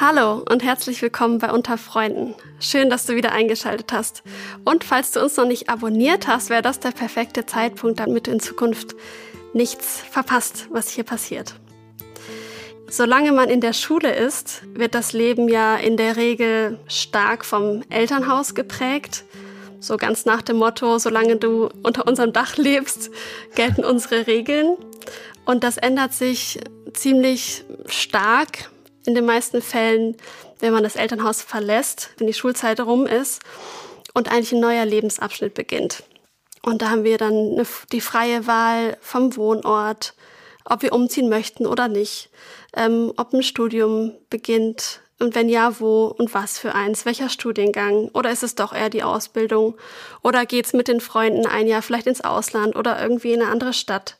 Hallo und herzlich willkommen bei Unter Freunden. Schön, dass du wieder eingeschaltet hast. Und falls du uns noch nicht abonniert hast, wäre das der perfekte Zeitpunkt, damit du in Zukunft nichts verpasst, was hier passiert. Solange man in der Schule ist, wird das Leben ja in der Regel stark vom Elternhaus geprägt. So ganz nach dem Motto, solange du unter unserem Dach lebst, gelten unsere Regeln. Und das ändert sich ziemlich stark in den meisten Fällen, wenn man das Elternhaus verlässt, wenn die Schulzeit rum ist und eigentlich ein neuer Lebensabschnitt beginnt. Und da haben wir dann die freie Wahl vom Wohnort, ob wir umziehen möchten oder nicht, ähm, ob ein Studium beginnt und wenn ja, wo und was für eins, welcher Studiengang oder ist es doch eher die Ausbildung oder geht's mit den Freunden ein Jahr vielleicht ins Ausland oder irgendwie in eine andere Stadt.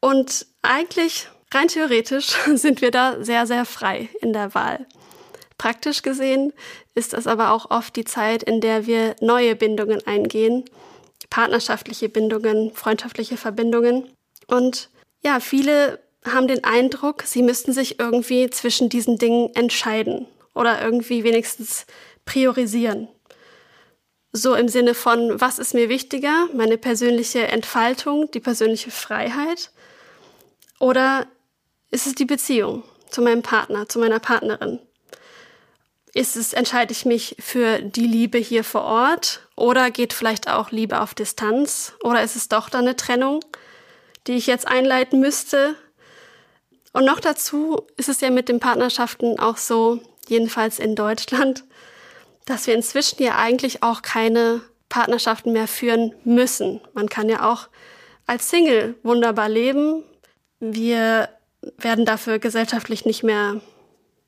Und eigentlich Rein theoretisch sind wir da sehr, sehr frei in der Wahl. Praktisch gesehen ist das aber auch oft die Zeit, in der wir neue Bindungen eingehen, partnerschaftliche Bindungen, freundschaftliche Verbindungen. Und ja, viele haben den Eindruck, sie müssten sich irgendwie zwischen diesen Dingen entscheiden oder irgendwie wenigstens priorisieren. So im Sinne von, was ist mir wichtiger, meine persönliche Entfaltung, die persönliche Freiheit oder ist es die Beziehung zu meinem Partner, zu meiner Partnerin? Ist es, entscheide ich mich für die Liebe hier vor Ort oder geht vielleicht auch Liebe auf Distanz? Oder ist es doch dann eine Trennung, die ich jetzt einleiten müsste? Und noch dazu ist es ja mit den Partnerschaften auch so, jedenfalls in Deutschland, dass wir inzwischen ja eigentlich auch keine Partnerschaften mehr führen müssen. Man kann ja auch als Single wunderbar leben. Wir werden dafür gesellschaftlich nicht mehr,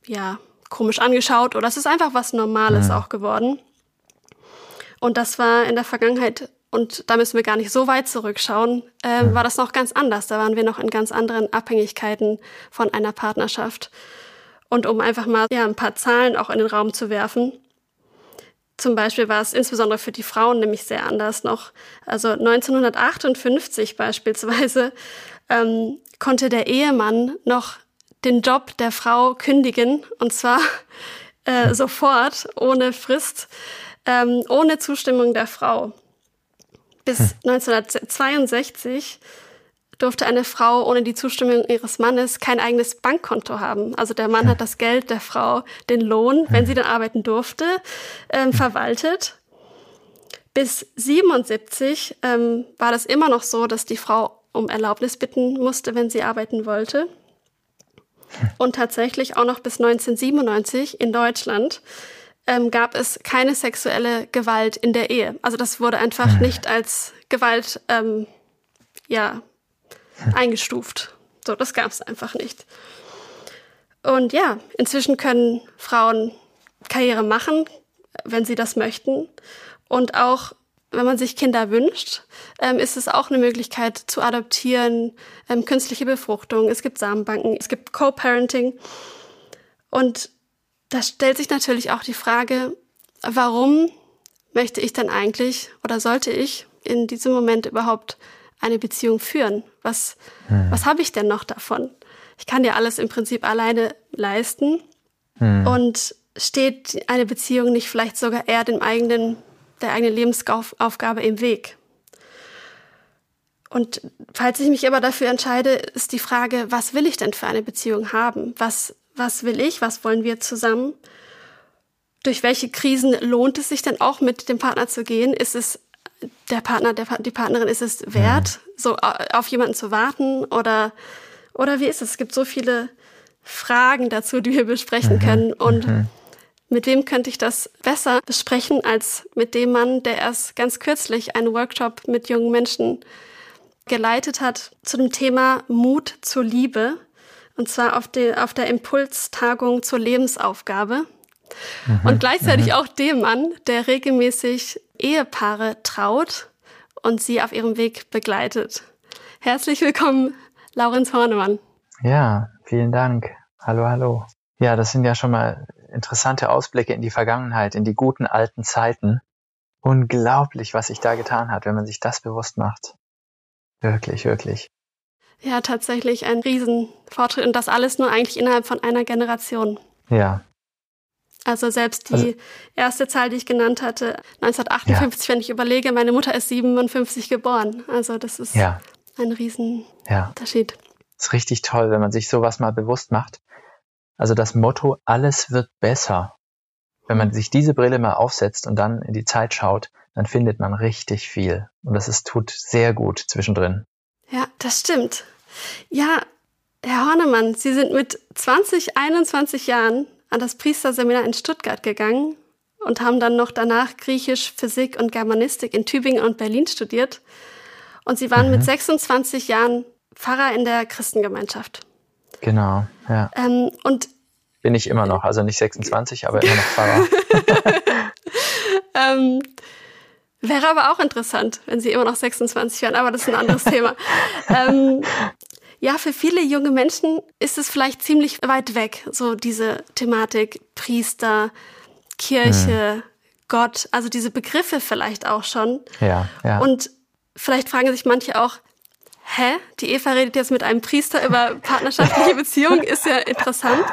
ja, komisch angeschaut oder es ist einfach was Normales ja. auch geworden. Und das war in der Vergangenheit, und da müssen wir gar nicht so weit zurückschauen, äh, ja. war das noch ganz anders. Da waren wir noch in ganz anderen Abhängigkeiten von einer Partnerschaft. Und um einfach mal ja, ein paar Zahlen auch in den Raum zu werfen. Zum Beispiel war es insbesondere für die Frauen nämlich sehr anders noch. Also 1958 beispielsweise ähm, konnte der Ehemann noch den Job der Frau kündigen und zwar äh, sofort, ohne Frist, ähm, ohne Zustimmung der Frau. Bis 1962 hm. durfte eine Frau ohne die Zustimmung ihres Mannes kein eigenes Bankkonto haben. Also der Mann hat das Geld der Frau, den Lohn, wenn sie dann arbeiten durfte, ähm, verwaltet. Bis 77 ähm, war das immer noch so, dass die Frau um Erlaubnis bitten musste, wenn sie arbeiten wollte. Und tatsächlich auch noch bis 1997 in Deutschland ähm, gab es keine sexuelle Gewalt in der Ehe. Also das wurde einfach nicht als Gewalt ähm, ja, eingestuft. So, das gab es einfach nicht. Und ja, inzwischen können Frauen Karriere machen, wenn sie das möchten. Und auch wenn man sich Kinder wünscht, ähm, ist es auch eine Möglichkeit zu adoptieren, ähm, künstliche Befruchtung, es gibt Samenbanken, es gibt Co-Parenting. Und da stellt sich natürlich auch die Frage, warum möchte ich denn eigentlich oder sollte ich in diesem Moment überhaupt eine Beziehung führen? Was, hm. was habe ich denn noch davon? Ich kann ja alles im Prinzip alleine leisten. Hm. Und steht eine Beziehung nicht vielleicht sogar eher dem eigenen der eigenen Lebensaufgabe im Weg. Und falls ich mich aber dafür entscheide, ist die Frage, was will ich denn für eine Beziehung haben? Was, was will ich? Was wollen wir zusammen? durch welche Krisen lohnt es sich denn auch mit dem Partner zu gehen? Ist es der Partner, der, die Partnerin, ist es wert, so auf jemanden zu warten? Oder, oder wie ist es? Es gibt so viele Fragen dazu, die wir besprechen mhm. können. Und mhm. Mit wem könnte ich das besser besprechen als mit dem Mann, der erst ganz kürzlich einen Workshop mit jungen Menschen geleitet hat zu dem Thema Mut zur Liebe. Und zwar auf, die, auf der Impulstagung zur Lebensaufgabe. Mhm, und gleichzeitig mhm. auch dem Mann, der regelmäßig Ehepaare traut und sie auf ihrem Weg begleitet. Herzlich willkommen, Laurenz Hornemann. Ja, vielen Dank. Hallo, hallo. Ja, das sind ja schon mal interessante Ausblicke in die Vergangenheit, in die guten alten Zeiten. Unglaublich, was sich da getan hat, wenn man sich das bewusst macht. Wirklich, wirklich. Ja, tatsächlich ein Riesenfortschritt und das alles nur eigentlich innerhalb von einer Generation. Ja, also selbst die also, erste Zahl, die ich genannt hatte, 1958, ja. wenn ich überlege, meine Mutter ist 57 geboren. Also das ist ja. ein Riesenunterschied. Ja. ist richtig toll, wenn man sich sowas mal bewusst macht. Also das Motto, alles wird besser. Wenn man sich diese Brille mal aufsetzt und dann in die Zeit schaut, dann findet man richtig viel. Und das ist, tut sehr gut zwischendrin. Ja, das stimmt. Ja, Herr Hornemann, Sie sind mit 20, 21 Jahren an das Priesterseminar in Stuttgart gegangen und haben dann noch danach Griechisch, Physik und Germanistik in Tübingen und Berlin studiert. Und sie waren mhm. mit 26 Jahren Pfarrer in der Christengemeinschaft. Genau, ja. Ähm, und bin ich immer noch, also nicht 26, aber immer noch Pfarrer. ähm, wäre aber auch interessant, wenn sie immer noch 26 wären, aber das ist ein anderes Thema. Ähm, ja, für viele junge Menschen ist es vielleicht ziemlich weit weg, so diese Thematik Priester, Kirche, mhm. Gott, also diese Begriffe vielleicht auch schon. Ja, ja. Und vielleicht fragen sich manche auch, hä, die Eva redet jetzt mit einem Priester über partnerschaftliche Beziehungen, ist ja interessant.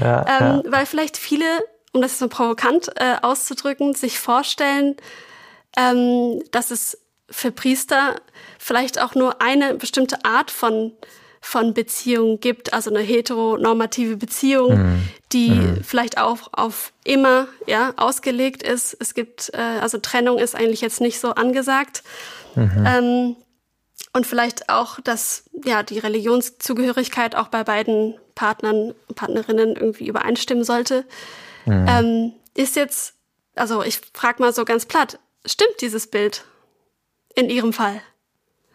Ja, ähm, ja. Weil vielleicht viele, um das so provokant äh, auszudrücken, sich vorstellen, ähm, dass es für Priester vielleicht auch nur eine bestimmte Art von von Beziehungen gibt, also eine heteronormative Beziehung, mhm. die mhm. vielleicht auch auf immer ja ausgelegt ist. Es gibt äh, also Trennung ist eigentlich jetzt nicht so angesagt. Mhm. Ähm, und vielleicht auch, dass ja die Religionszugehörigkeit auch bei beiden Partnern und Partnerinnen irgendwie übereinstimmen sollte. Mhm. Ähm, ist jetzt, also ich frage mal so ganz platt, stimmt dieses Bild in Ihrem Fall?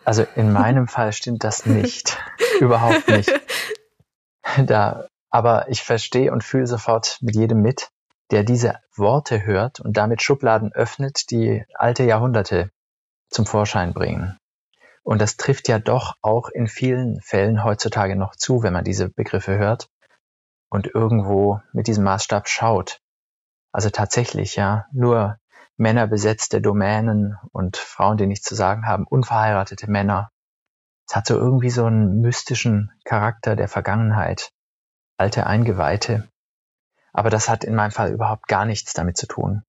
Also in meinem Fall stimmt das nicht. Überhaupt nicht. Da, aber ich verstehe und fühle sofort mit jedem mit, der diese Worte hört und damit Schubladen öffnet, die alte Jahrhunderte zum Vorschein bringen. Und das trifft ja doch auch in vielen Fällen heutzutage noch zu, wenn man diese Begriffe hört und irgendwo mit diesem Maßstab schaut. Also tatsächlich, ja, nur männerbesetzte Domänen und Frauen, die nichts zu sagen haben, unverheiratete Männer. Es hat so irgendwie so einen mystischen Charakter der Vergangenheit, alte Eingeweihte. Aber das hat in meinem Fall überhaupt gar nichts damit zu tun.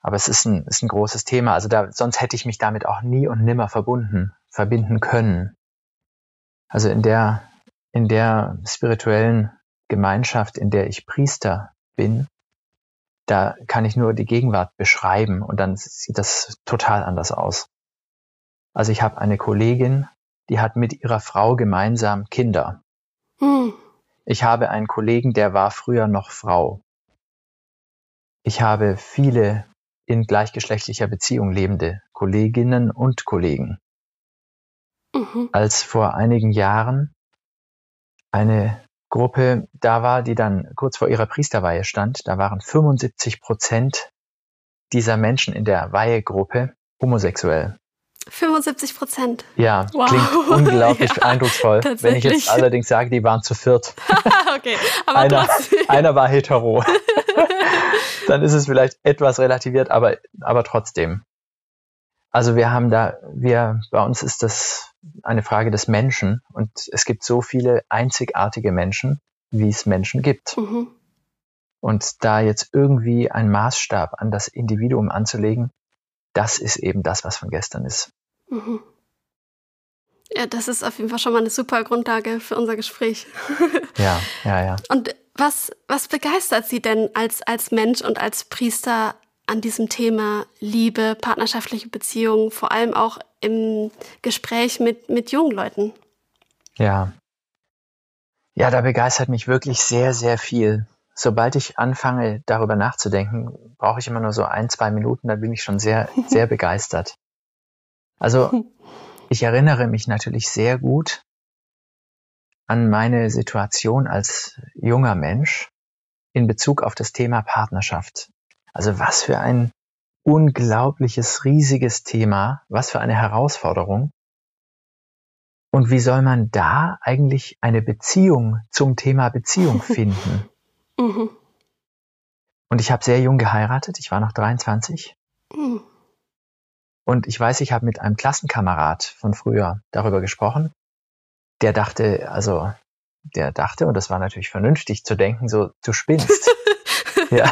Aber es ist ein, ist ein großes Thema. Also da, sonst hätte ich mich damit auch nie und nimmer verbunden, verbinden können. Also in der, in der spirituellen Gemeinschaft, in der ich Priester bin, da kann ich nur die Gegenwart beschreiben und dann sieht das total anders aus. Also ich habe eine Kollegin, die hat mit ihrer Frau gemeinsam Kinder. Hm. Ich habe einen Kollegen, der war früher noch Frau. Ich habe viele in gleichgeschlechtlicher Beziehung lebende Kolleginnen und Kollegen. Mhm. Als vor einigen Jahren eine Gruppe da war, die dann kurz vor ihrer Priesterweihe stand, da waren 75 Prozent dieser Menschen in der Weihegruppe homosexuell. 75 Prozent. Ja, wow. klingt unglaublich ja, eindrucksvoll. Wenn ich jetzt allerdings sage, die waren zu viert. okay, aber einer, einer war hetero. dann ist es vielleicht etwas relativiert, aber, aber trotzdem. Also wir haben da, wir, bei uns ist das eine Frage des Menschen und es gibt so viele einzigartige Menschen, wie es Menschen gibt. Mhm. Und da jetzt irgendwie ein Maßstab an das Individuum anzulegen, das ist eben das, was von gestern ist. Mhm. Ja, das ist auf jeden Fall schon mal eine super Grundlage für unser Gespräch. ja, ja, ja. Und Was, was begeistert Sie denn als, als Mensch und als Priester an diesem Thema Liebe, partnerschaftliche Beziehungen, vor allem auch im Gespräch mit, mit jungen Leuten? Ja. Ja, da begeistert mich wirklich sehr, sehr viel. Sobald ich anfange, darüber nachzudenken, brauche ich immer nur so ein, zwei Minuten, dann bin ich schon sehr, sehr begeistert. Also, ich erinnere mich natürlich sehr gut an meine Situation als junger Mensch in Bezug auf das Thema Partnerschaft. Also was für ein unglaubliches, riesiges Thema, was für eine Herausforderung. Und wie soll man da eigentlich eine Beziehung zum Thema Beziehung finden? Mhm. Und ich habe sehr jung geheiratet, ich war noch 23. Mhm. Und ich weiß, ich habe mit einem Klassenkamerad von früher darüber gesprochen der dachte, also der dachte, und das war natürlich vernünftig zu denken, so, du spinnst. ja.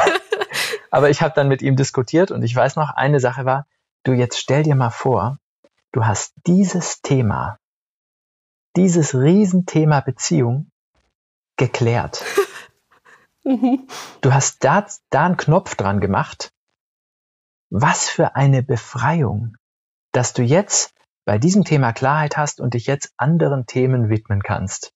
Aber ich habe dann mit ihm diskutiert und ich weiß noch, eine Sache war, du jetzt stell dir mal vor, du hast dieses Thema, dieses Riesenthema Beziehung geklärt. Mhm. Du hast da, da einen Knopf dran gemacht. Was für eine Befreiung, dass du jetzt bei diesem Thema Klarheit hast und dich jetzt anderen Themen widmen kannst.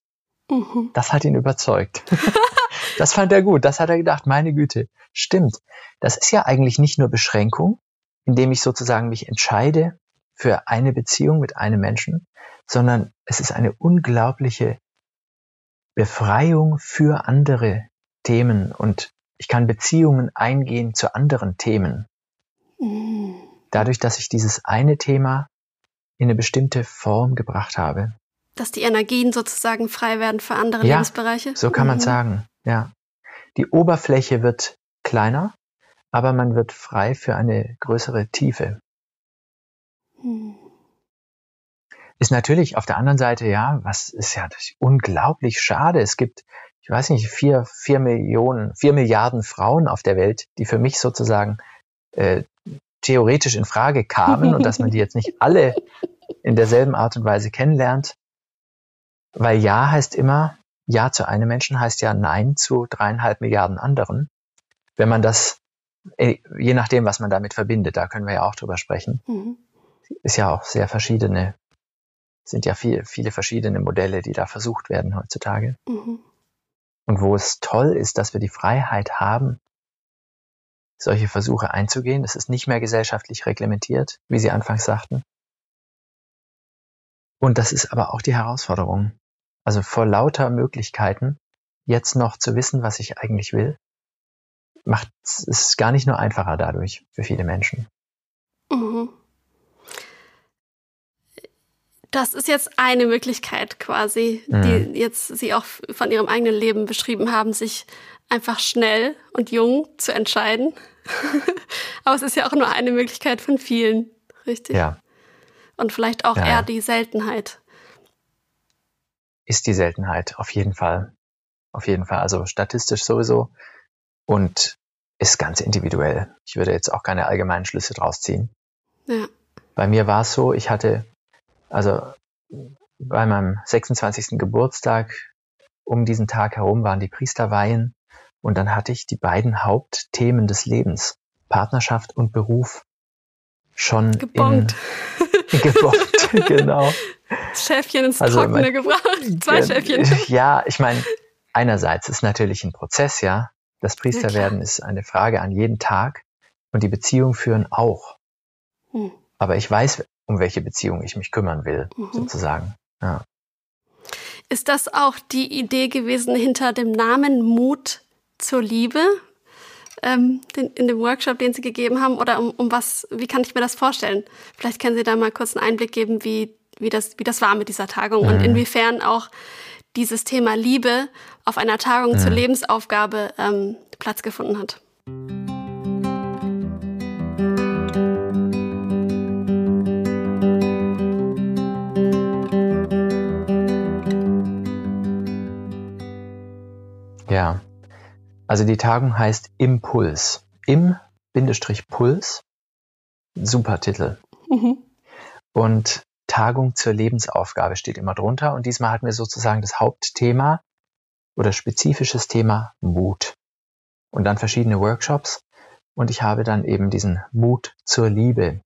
Mhm. Das hat ihn überzeugt. das fand er gut. Das hat er gedacht, meine Güte, stimmt. Das ist ja eigentlich nicht nur Beschränkung, indem ich sozusagen mich entscheide für eine Beziehung mit einem Menschen, sondern es ist eine unglaubliche Befreiung für andere Themen und ich kann Beziehungen eingehen zu anderen Themen. Mhm. Dadurch, dass ich dieses eine Thema in eine bestimmte Form gebracht habe. Dass die Energien sozusagen frei werden für andere ja, Lebensbereiche? So kann man mhm. sagen, ja. Die Oberfläche wird kleiner, aber man wird frei für eine größere Tiefe. Mhm. Ist natürlich auf der anderen Seite, ja, was ist ja unglaublich schade. Es gibt, ich weiß nicht, vier, vier Millionen, vier Milliarden Frauen auf der Welt, die für mich sozusagen äh, theoretisch in Frage kamen und dass man die jetzt nicht alle in derselben Art und Weise kennenlernt. Weil Ja heißt immer, Ja zu einem Menschen heißt ja Nein zu dreieinhalb Milliarden anderen. Wenn man das, äh, je nachdem, was man damit verbindet, da können wir ja auch drüber sprechen, mhm. ist ja auch sehr verschiedene, sind ja viel, viele verschiedene Modelle, die da versucht werden heutzutage. Mhm. Und wo es toll ist, dass wir die Freiheit haben, solche Versuche einzugehen. Es ist nicht mehr gesellschaftlich reglementiert, wie Sie anfangs sagten. Und das ist aber auch die Herausforderung. Also vor lauter Möglichkeiten, jetzt noch zu wissen, was ich eigentlich will, macht es gar nicht nur einfacher dadurch für viele Menschen. Mhm. Das ist jetzt eine Möglichkeit quasi, mhm. die jetzt Sie auch von Ihrem eigenen Leben beschrieben haben, sich einfach schnell und jung zu entscheiden. Aber es ist ja auch nur eine Möglichkeit von vielen, richtig? Ja. Und vielleicht auch ja. eher die Seltenheit. Ist die Seltenheit, auf jeden Fall. Auf jeden Fall. Also statistisch sowieso. Und ist ganz individuell. Ich würde jetzt auch keine allgemeinen Schlüsse draus ziehen. Ja. Bei mir war es so, ich hatte, also bei meinem 26. Geburtstag um diesen Tag herum waren die Priesterweihen und dann hatte ich die beiden Hauptthemen des Lebens, Partnerschaft und Beruf, schon gebongt. Gebongt, genau. Schäfchen ins also, Trockene mein, gebracht, zwei Schäfchen. Ja, ich meine, einerseits ist natürlich ein Prozess, ja. Das Priesterwerden ja, ist eine Frage an jeden Tag und die Beziehungen führen auch. Hm. Aber ich weiß, um welche Beziehung ich mich kümmern will, mhm. sozusagen. Ja. Ist das auch die Idee gewesen hinter dem Namen Mut zur Liebe? Ähm, den, in dem Workshop, den Sie gegeben haben? Oder um, um was, wie kann ich mir das vorstellen? Vielleicht können Sie da mal kurz einen Einblick geben, wie, wie, das, wie das war mit dieser Tagung mhm. und inwiefern auch dieses Thema Liebe auf einer Tagung mhm. zur Lebensaufgabe ähm, Platz gefunden hat. Also die Tagung heißt Impuls. Im Bindestrich Puls. Super Titel. Mhm. Und Tagung zur Lebensaufgabe steht immer drunter. Und diesmal hatten wir sozusagen das Hauptthema oder spezifisches Thema Mut. Und dann verschiedene Workshops. Und ich habe dann eben diesen Mut zur Liebe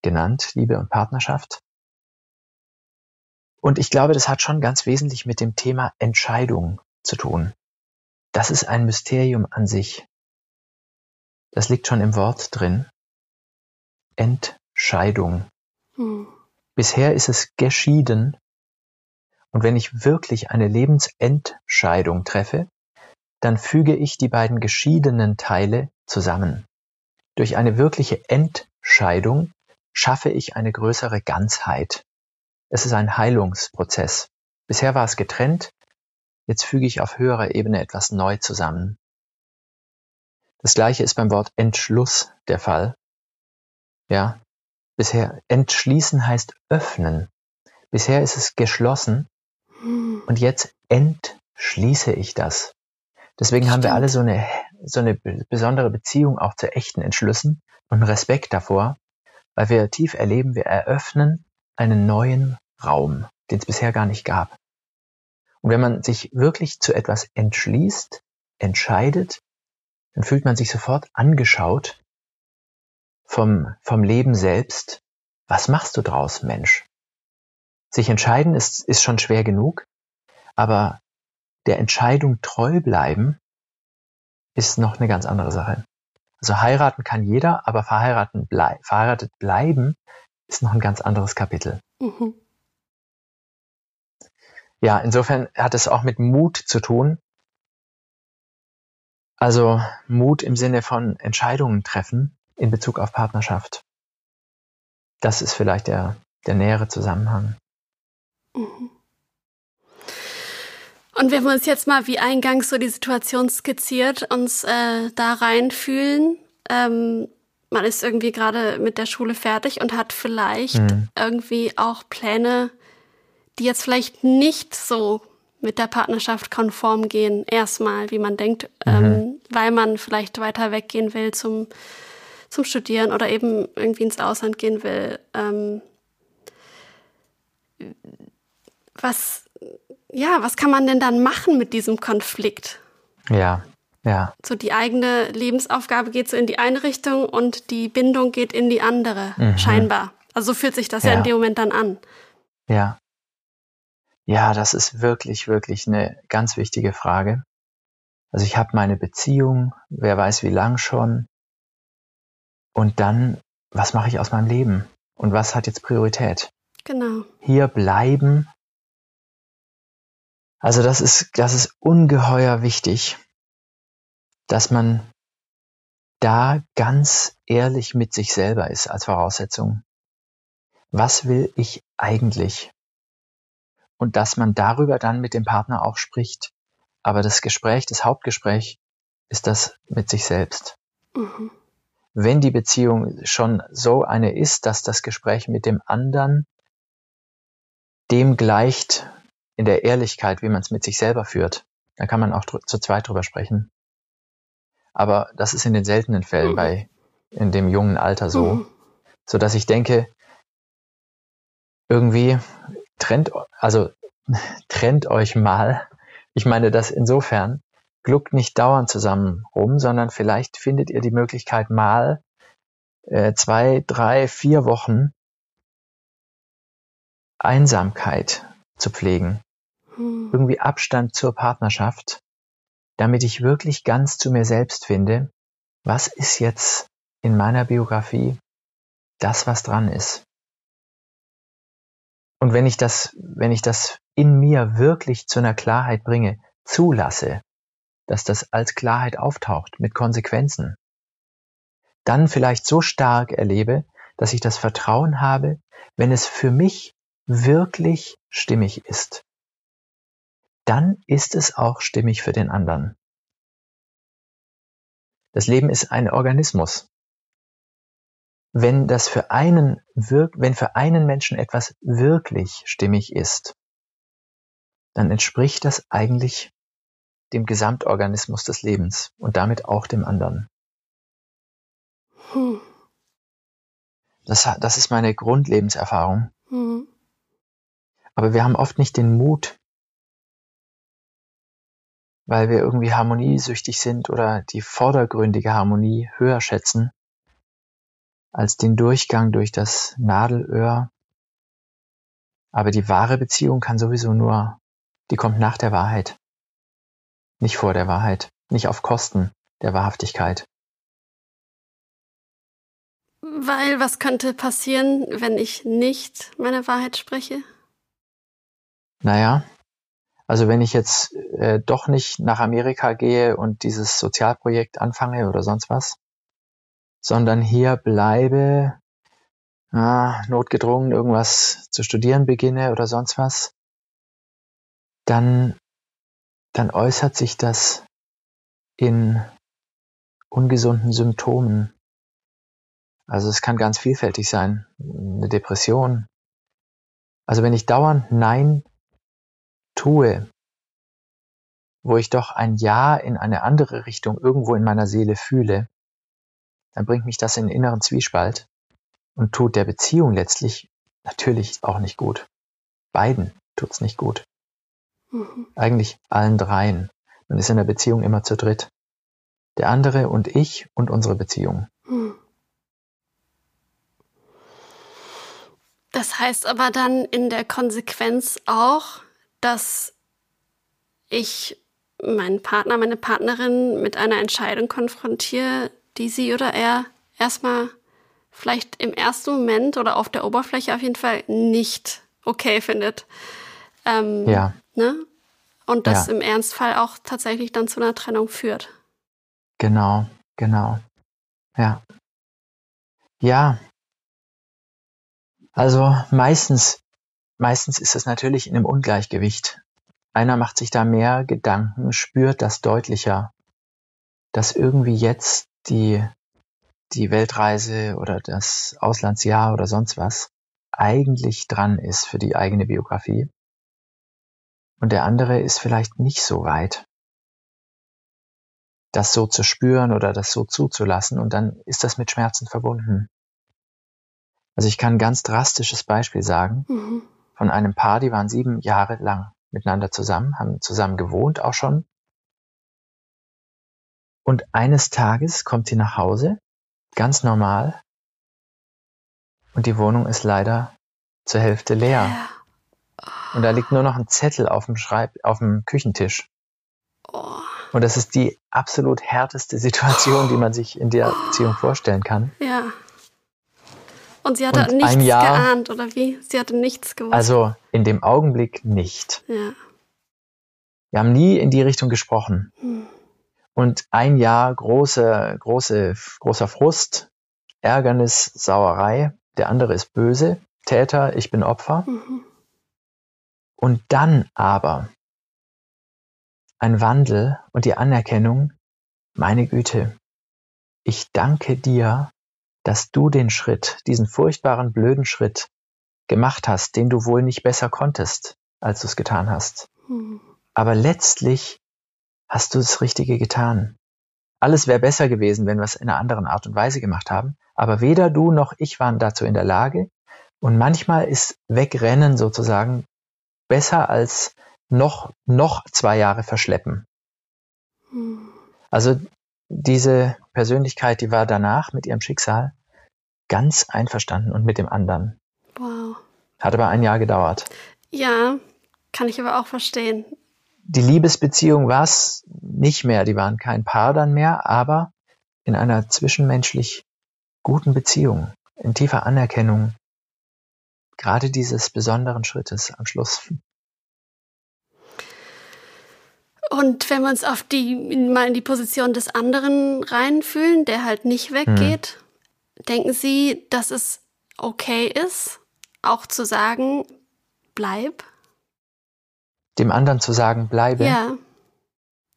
genannt, Liebe und Partnerschaft. Und ich glaube, das hat schon ganz wesentlich mit dem Thema Entscheidung zu tun. Das ist ein Mysterium an sich. Das liegt schon im Wort drin. Entscheidung. Hm. Bisher ist es geschieden. Und wenn ich wirklich eine Lebensentscheidung treffe, dann füge ich die beiden geschiedenen Teile zusammen. Durch eine wirkliche Entscheidung schaffe ich eine größere Ganzheit. Es ist ein Heilungsprozess. Bisher war es getrennt, jetzt füge ich auf höherer Ebene etwas neu zusammen. Das gleiche ist beim Wort Entschluss der Fall. Ja, bisher entschließen heißt öffnen. Bisher ist es geschlossen und jetzt entschließe ich das. Deswegen Stimmt. haben wir alle so eine, so eine besondere Beziehung auch zu echten Entschlüssen und Respekt davor, weil wir tief erleben, wir eröffnen einen neuen Raum, den es bisher gar nicht gab. Und wenn man sich wirklich zu etwas entschließt, entscheidet, dann fühlt man sich sofort angeschaut vom, vom Leben selbst. Was machst du draus, Mensch? Sich entscheiden ist, ist schon schwer genug, aber der Entscheidung treu bleiben ist noch eine ganz andere Sache. Also heiraten kann jeder, aber verheiratet, blei verheiratet bleiben ist noch ein ganz anderes Kapitel. Mhm. Ja, insofern hat es auch mit Mut zu tun. Also Mut im Sinne von Entscheidungen treffen in Bezug auf Partnerschaft. Das ist vielleicht der, der nähere Zusammenhang. Mhm. Und wir haben uns jetzt mal wie eingangs so die Situation skizziert, uns äh, da reinfühlen. Ähm, man ist irgendwie gerade mit der Schule fertig und hat vielleicht mhm. irgendwie auch Pläne, die jetzt vielleicht nicht so mit der Partnerschaft konform gehen, erstmal, wie man denkt, mhm. ähm, weil man vielleicht weiter weggehen will zum, zum Studieren oder eben irgendwie ins Ausland gehen will. Ähm, was, ja, was kann man denn dann machen mit diesem Konflikt? Ja, ja. So die eigene Lebensaufgabe geht so in die eine Richtung und die Bindung geht in die andere, mhm. scheinbar. Also so fühlt sich das ja. ja in dem Moment dann an. Ja. Ja, das ist wirklich, wirklich eine ganz wichtige Frage. Also ich habe meine Beziehung, wer weiß wie lang schon. Und dann, was mache ich aus meinem Leben? Und was hat jetzt Priorität? Genau. Hier bleiben. Also das ist, das ist ungeheuer wichtig dass man da ganz ehrlich mit sich selber ist als Voraussetzung. Was will ich eigentlich? Und dass man darüber dann mit dem Partner auch spricht. Aber das Gespräch, das Hauptgespräch ist das mit sich selbst. Mhm. Wenn die Beziehung schon so eine ist, dass das Gespräch mit dem anderen dem gleicht in der Ehrlichkeit, wie man es mit sich selber führt, dann kann man auch zu zweit drüber sprechen. Aber das ist in den seltenen Fällen mhm. bei in dem jungen Alter so, mhm. so dass ich denke, irgendwie trennt, also trennt euch mal. Ich meine das insofern, gluckt nicht dauernd zusammen rum, sondern vielleicht findet ihr die Möglichkeit mal äh, zwei, drei, vier Wochen Einsamkeit zu pflegen. Hm. Irgendwie Abstand zur Partnerschaft damit ich wirklich ganz zu mir selbst finde, was ist jetzt in meiner Biografie das, was dran ist. Und wenn ich das, wenn ich das in mir wirklich zu einer Klarheit bringe, zulasse, dass das als Klarheit auftaucht mit Konsequenzen, dann vielleicht so stark erlebe, dass ich das Vertrauen habe, wenn es für mich wirklich stimmig ist dann ist es auch stimmig für den anderen. Das Leben ist ein Organismus. Wenn das für einen wirk wenn für einen Menschen etwas wirklich stimmig ist, dann entspricht das eigentlich dem Gesamtorganismus des Lebens und damit auch dem anderen. Hm. Das, das ist meine Grundlebenserfahrung. Hm. Aber wir haben oft nicht den Mut, weil wir irgendwie harmoniesüchtig sind oder die vordergründige Harmonie höher schätzen als den Durchgang durch das Nadelöhr. Aber die wahre Beziehung kann sowieso nur, die kommt nach der Wahrheit, nicht vor der Wahrheit, nicht auf Kosten der Wahrhaftigkeit. Weil was könnte passieren, wenn ich nicht meine Wahrheit spreche? Naja, also wenn ich jetzt äh, doch nicht nach Amerika gehe und dieses Sozialprojekt anfange oder sonst was, sondern hier bleibe, ah, notgedrungen irgendwas zu studieren beginne oder sonst was, dann, dann äußert sich das in ungesunden Symptomen. Also es kann ganz vielfältig sein. Eine Depression. Also wenn ich dauernd Nein tue, wo ich doch ein Ja in eine andere Richtung irgendwo in meiner Seele fühle, dann bringt mich das in den inneren Zwiespalt und tut der Beziehung letztlich natürlich auch nicht gut. Beiden tut's nicht gut. Mhm. Eigentlich allen dreien. Man ist in der Beziehung immer zu dritt. Der andere und ich und unsere Beziehung. Mhm. Das heißt aber dann in der Konsequenz auch, dass ich meinen Partner, meine Partnerin mit einer Entscheidung konfrontiere, die sie oder er erstmal vielleicht im ersten Moment oder auf der Oberfläche auf jeden Fall nicht okay findet. Ähm, ja. Ne? Und das ja. im Ernstfall auch tatsächlich dann zu einer Trennung führt. Genau, genau. Ja. Ja. Also meistens Meistens ist es natürlich in einem Ungleichgewicht. Einer macht sich da mehr Gedanken, spürt das deutlicher, dass irgendwie jetzt die, die Weltreise oder das Auslandsjahr oder sonst was eigentlich dran ist für die eigene Biografie. Und der andere ist vielleicht nicht so weit, das so zu spüren oder das so zuzulassen und dann ist das mit Schmerzen verbunden. Also ich kann ein ganz drastisches Beispiel sagen. Mhm von einem Paar, die waren sieben Jahre lang miteinander zusammen, haben zusammen gewohnt auch schon. Und eines Tages kommt sie nach Hause, ganz normal, und die Wohnung ist leider zur Hälfte leer. Und da liegt nur noch ein Zettel auf dem Schreib, auf dem Küchentisch. Oh. Und das ist die absolut härteste Situation, die man sich in der Beziehung vorstellen kann. Ja. Und sie hatte und nichts Jahr, geahnt, oder wie? Sie hatte nichts gewusst. Also in dem Augenblick nicht. Ja. Wir haben nie in die Richtung gesprochen. Hm. Und ein Jahr große, große, großer Frust, Ärgernis, Sauerei. Der andere ist böse, Täter, ich bin Opfer. Mhm. Und dann aber ein Wandel und die Anerkennung, meine Güte, ich danke dir, dass du den Schritt, diesen furchtbaren, blöden Schritt gemacht hast, den du wohl nicht besser konntest, als du es getan hast. Hm. Aber letztlich hast du das Richtige getan. Alles wäre besser gewesen, wenn wir es in einer anderen Art und Weise gemacht haben. Aber weder du noch ich waren dazu in der Lage. Und manchmal ist Wegrennen sozusagen besser als noch, noch zwei Jahre verschleppen. Also diese Persönlichkeit, die war danach mit ihrem Schicksal ganz einverstanden und mit dem anderen. Wow. Hat aber ein Jahr gedauert. Ja, kann ich aber auch verstehen. Die Liebesbeziehung war es nicht mehr, die waren kein Paar dann mehr, aber in einer zwischenmenschlich guten Beziehung, in tiefer Anerkennung, gerade dieses besonderen Schrittes am Schluss. Und wenn wir uns auf die, mal in die Position des anderen reinfühlen, der halt nicht weggeht, hm. denken Sie, dass es okay ist, auch zu sagen, bleib? Dem anderen zu sagen, bleibe? Ja.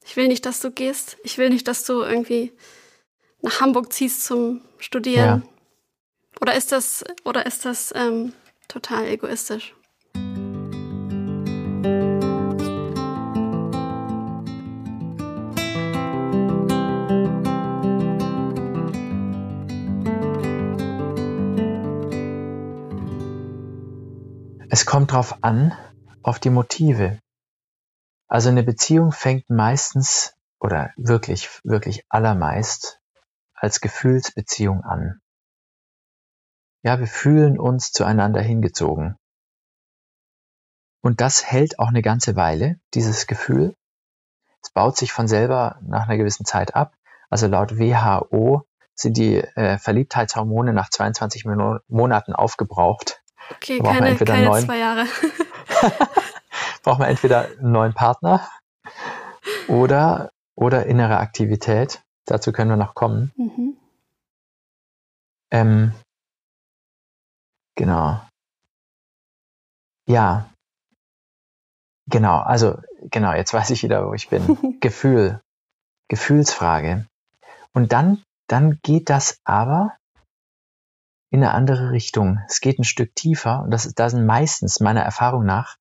Ich will nicht, dass du gehst. Ich will nicht, dass du irgendwie nach Hamburg ziehst zum Studieren. Ja. Oder ist das, oder ist das ähm, total egoistisch? Es kommt drauf an, auf die Motive. Also eine Beziehung fängt meistens oder wirklich, wirklich allermeist als Gefühlsbeziehung an. Ja, wir fühlen uns zueinander hingezogen. Und das hält auch eine ganze Weile, dieses Gefühl. Es baut sich von selber nach einer gewissen Zeit ab. Also laut WHO sind die äh, Verliebtheitshormone nach 22 Monaten aufgebraucht. Okay, keine, keine zwei Jahre. braucht man entweder einen neuen Partner oder, oder innere Aktivität. Dazu können wir noch kommen. Mhm. Ähm, genau. Ja, Genau, also genau, jetzt weiß ich wieder, wo ich bin. Gefühl, Gefühlsfrage. Und dann, dann geht das aber in eine andere Richtung. Es geht ein Stück tiefer und das, da sind meistens meiner Erfahrung nach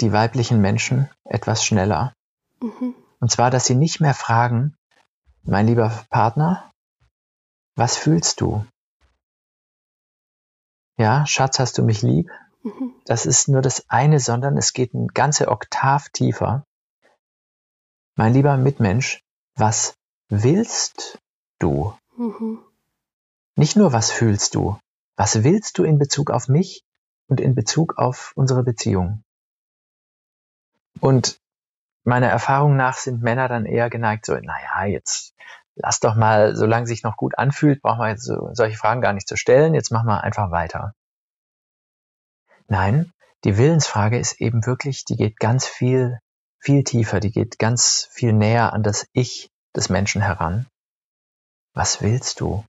die weiblichen Menschen etwas schneller. Mhm. Und zwar, dass sie nicht mehr fragen, mein lieber Partner, was fühlst du? Ja, Schatz, hast du mich lieb? Mhm. Das ist nur das eine, sondern es geht ein ganze Oktav tiefer. Mein lieber Mitmensch, was willst du? Mhm. Nicht nur, was fühlst du? Was willst du in Bezug auf mich und in Bezug auf unsere Beziehung? Und meiner Erfahrung nach sind Männer dann eher geneigt, so, naja, jetzt lass doch mal, solange sich noch gut anfühlt, brauchen wir jetzt so, solche Fragen gar nicht zu stellen, jetzt machen wir einfach weiter. Nein, die Willensfrage ist eben wirklich, die geht ganz viel, viel tiefer, die geht ganz viel näher an das Ich des Menschen heran. Was willst du?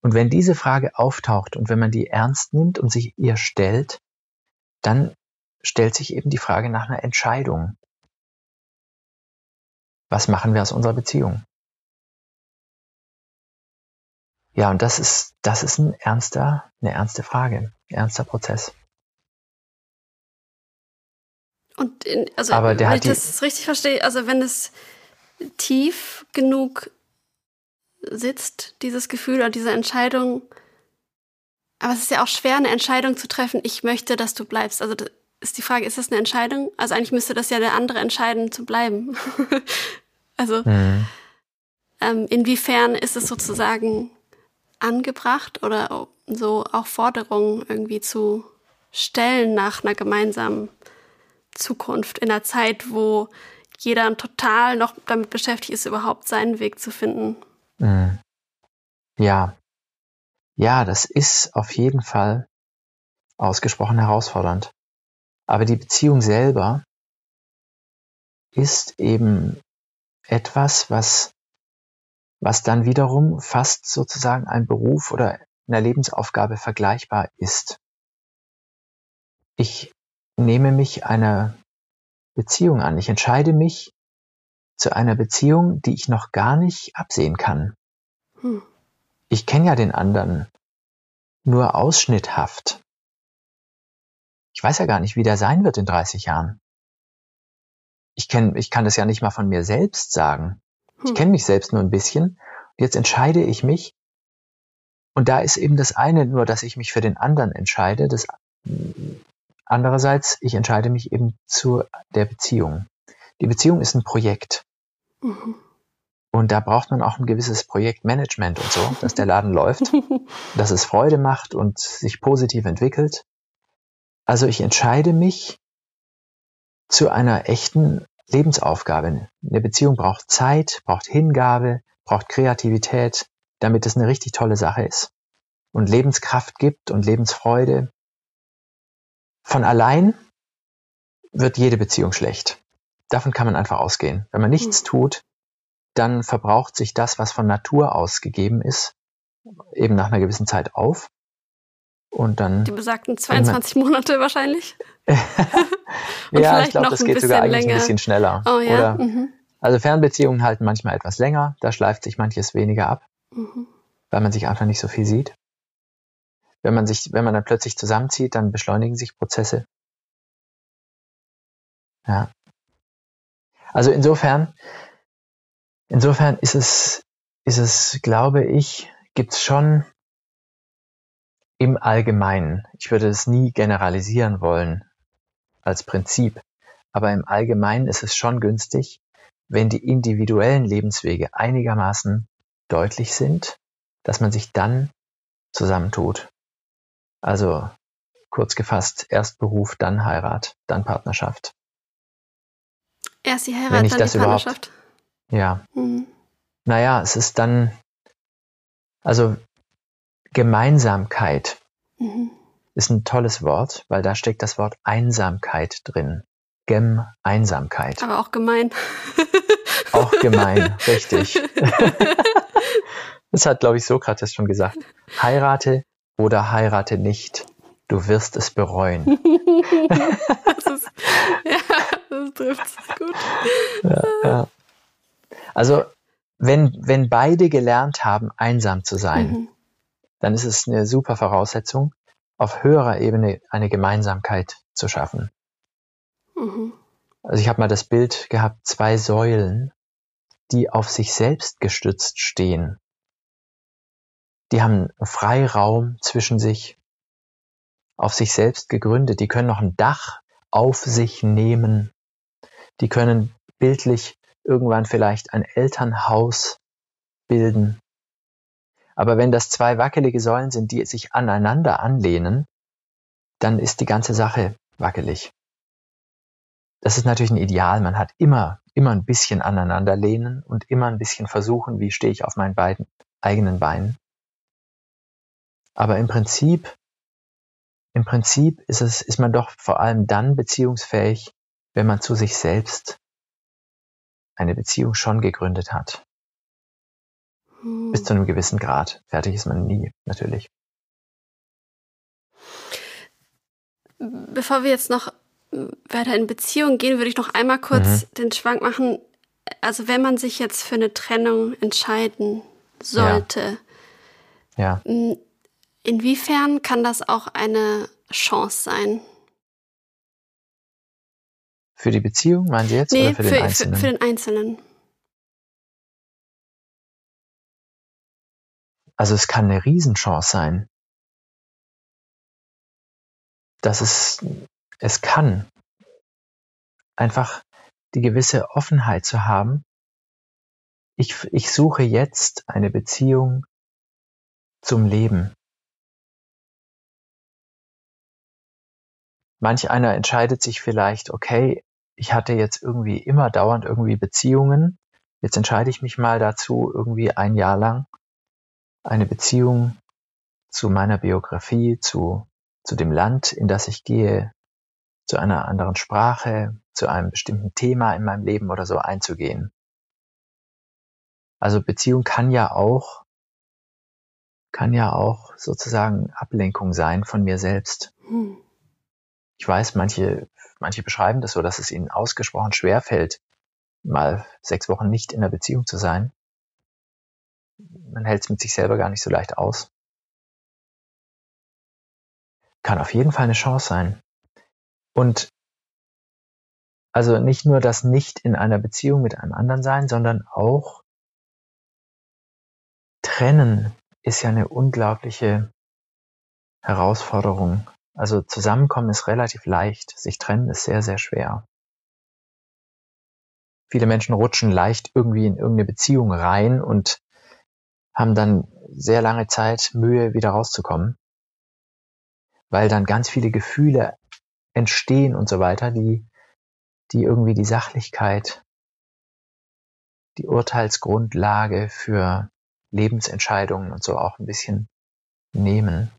Und wenn diese Frage auftaucht und wenn man die ernst nimmt und sich ihr stellt, dann stellt sich eben die Frage nach einer Entscheidung. Was machen wir aus unserer Beziehung? Ja, und das ist, das ist ein ernster, eine ernste Frage, ein ernster Prozess. Und in, also, Aber der wenn hat ich das richtig verstehe, also wenn es tief genug sitzt, dieses Gefühl oder diese Entscheidung, aber es ist ja auch schwer, eine Entscheidung zu treffen, ich möchte, dass du bleibst. Also ist die Frage, ist das eine Entscheidung? Also eigentlich müsste das ja der andere entscheiden, zu bleiben. also mhm. ähm, inwiefern ist es sozusagen angebracht oder so auch Forderungen irgendwie zu stellen nach einer gemeinsamen Zukunft, in einer Zeit, wo jeder total noch damit beschäftigt ist, überhaupt seinen Weg zu finden. Mhm. Ja. Ja, das ist auf jeden Fall ausgesprochen herausfordernd. Aber die Beziehung selber ist eben etwas, was, was dann wiederum fast sozusagen ein Beruf oder einer Lebensaufgabe vergleichbar ist. Ich nehme mich einer Beziehung an. Ich entscheide mich zu einer Beziehung, die ich noch gar nicht absehen kann. Hm. Ich kenne ja den anderen nur ausschnitthaft. Ich weiß ja gar nicht, wie der sein wird in 30 Jahren. Ich, kenn, ich kann das ja nicht mal von mir selbst sagen. Hm. Ich kenne mich selbst nur ein bisschen. Und jetzt entscheide ich mich. Und da ist eben das eine nur, dass ich mich für den anderen entscheide. Das Andererseits, ich entscheide mich eben zu der Beziehung. Die Beziehung ist ein Projekt. Mhm. Und da braucht man auch ein gewisses Projektmanagement und so, dass der Laden läuft, dass es Freude macht und sich positiv entwickelt. Also ich entscheide mich zu einer echten Lebensaufgabe. Eine Beziehung braucht Zeit, braucht Hingabe, braucht Kreativität, damit es eine richtig tolle Sache ist und Lebenskraft gibt und Lebensfreude von allein wird jede Beziehung schlecht. Davon kann man einfach ausgehen. Wenn man nichts mhm. tut, dann verbraucht sich das, was von Natur aus gegeben ist, eben nach einer gewissen Zeit auf. Und dann. Die besagten 22 Monate wahrscheinlich. ja, ich glaube, das geht sogar eigentlich länger. ein bisschen schneller. Oh, ja? Oder, mhm. Also Fernbeziehungen halten manchmal etwas länger, da schleift sich manches weniger ab, mhm. weil man sich einfach nicht so viel sieht wenn man sich, wenn man dann plötzlich zusammenzieht, dann beschleunigen sich Prozesse. Ja. Also insofern, insofern ist es, ist es, glaube ich, gibt es schon im Allgemeinen, ich würde es nie generalisieren wollen als Prinzip, aber im Allgemeinen ist es schon günstig, wenn die individuellen Lebenswege einigermaßen deutlich sind, dass man sich dann zusammentut. Also kurz gefasst, erst Beruf, dann Heirat, dann Partnerschaft. Erst die Heirat, Wenn ich dann das die überhaupt- Partnerschaft. Ja, Mhm. naja, es ist dann, also Gemeinsamkeit Mhm. ist ein tolles Wort, weil da steckt das Wort Einsamkeit drin. Gem-Einsamkeit. Aber auch gemein. Auch gemein, richtig. Das hat, glaube ich, Sokrates schon gesagt. Heirate oder heirate nicht. Du wirst es bereuen. das ist, ja, das trifft gut. Ja, ja. Also, wenn, wenn beide gelernt haben, einsam zu sein, Mhm. Dann ist es eine super Voraussetzung, auf höherer Ebene eine Gemeinsamkeit zu schaffen. Mhm. Also ich habe mal das Bild gehabt, zwei Säulen, die auf sich selbst gestützt stehen. Die haben einen Freiraum zwischen sich, auf sich selbst gegründet. Die können noch ein Dach auf sich nehmen. Die können bildlich irgendwann vielleicht ein Elternhaus bilden. Aber wenn das zwei wackelige Säulen sind, die sich aneinander anlehnen, dann ist die ganze Sache wackelig. Das ist natürlich ein Ideal. Man hat immer, immer ein bisschen aneinander lehnen und immer ein bisschen versuchen, wie stehe ich auf meinen beiden eigenen Beinen. Aber im Prinzip, im Prinzip ist es, ist man doch vor allem dann beziehungsfähig, wenn man zu sich selbst eine Beziehung schon gegründet hat. Bis zu einem gewissen Grad. Fertig ist man nie, natürlich. Bevor wir jetzt noch weiter in Beziehung gehen, würde ich noch einmal kurz Mhm. den Schwank machen. Also wenn man sich jetzt für eine Trennung entscheiden sollte, Ja. m, inwiefern kann das auch eine Chance sein? Für die Beziehung, meinen Sie jetzt? Nee, oder für, für, den für, für den Einzelnen. Also es kann eine Riesenchance sein. Dass es, es kann einfach die gewisse Offenheit zu haben. Ich, ich suche jetzt eine Beziehung zum Leben. Manch einer entscheidet sich vielleicht, okay, ich hatte jetzt irgendwie immer dauernd irgendwie Beziehungen. Jetzt entscheide ich mich mal dazu, irgendwie ein Jahr lang eine Beziehung zu meiner Biografie, zu, zu dem Land, in das ich gehe, zu einer anderen Sprache, zu einem bestimmten Thema in meinem Leben oder so einzugehen. Also Beziehung kann ja auch, kann ja auch sozusagen Ablenkung sein von mir selbst. Hm. Ich weiß, manche, manche beschreiben das so, dass es ihnen ausgesprochen schwer fällt, mal sechs Wochen nicht in einer Beziehung zu sein. Man hält es mit sich selber gar nicht so leicht aus. Kann auf jeden Fall eine Chance sein. Und also nicht nur das nicht in einer Beziehung mit einem anderen sein, sondern auch trennen ist ja eine unglaubliche Herausforderung. Also zusammenkommen ist relativ leicht, sich trennen ist sehr, sehr schwer. Viele Menschen rutschen leicht irgendwie in irgendeine Beziehung rein und haben dann sehr lange Zeit Mühe, wieder rauszukommen, weil dann ganz viele Gefühle entstehen und so weiter, die, die irgendwie die Sachlichkeit, die Urteilsgrundlage für Lebensentscheidungen und so auch ein bisschen nehmen.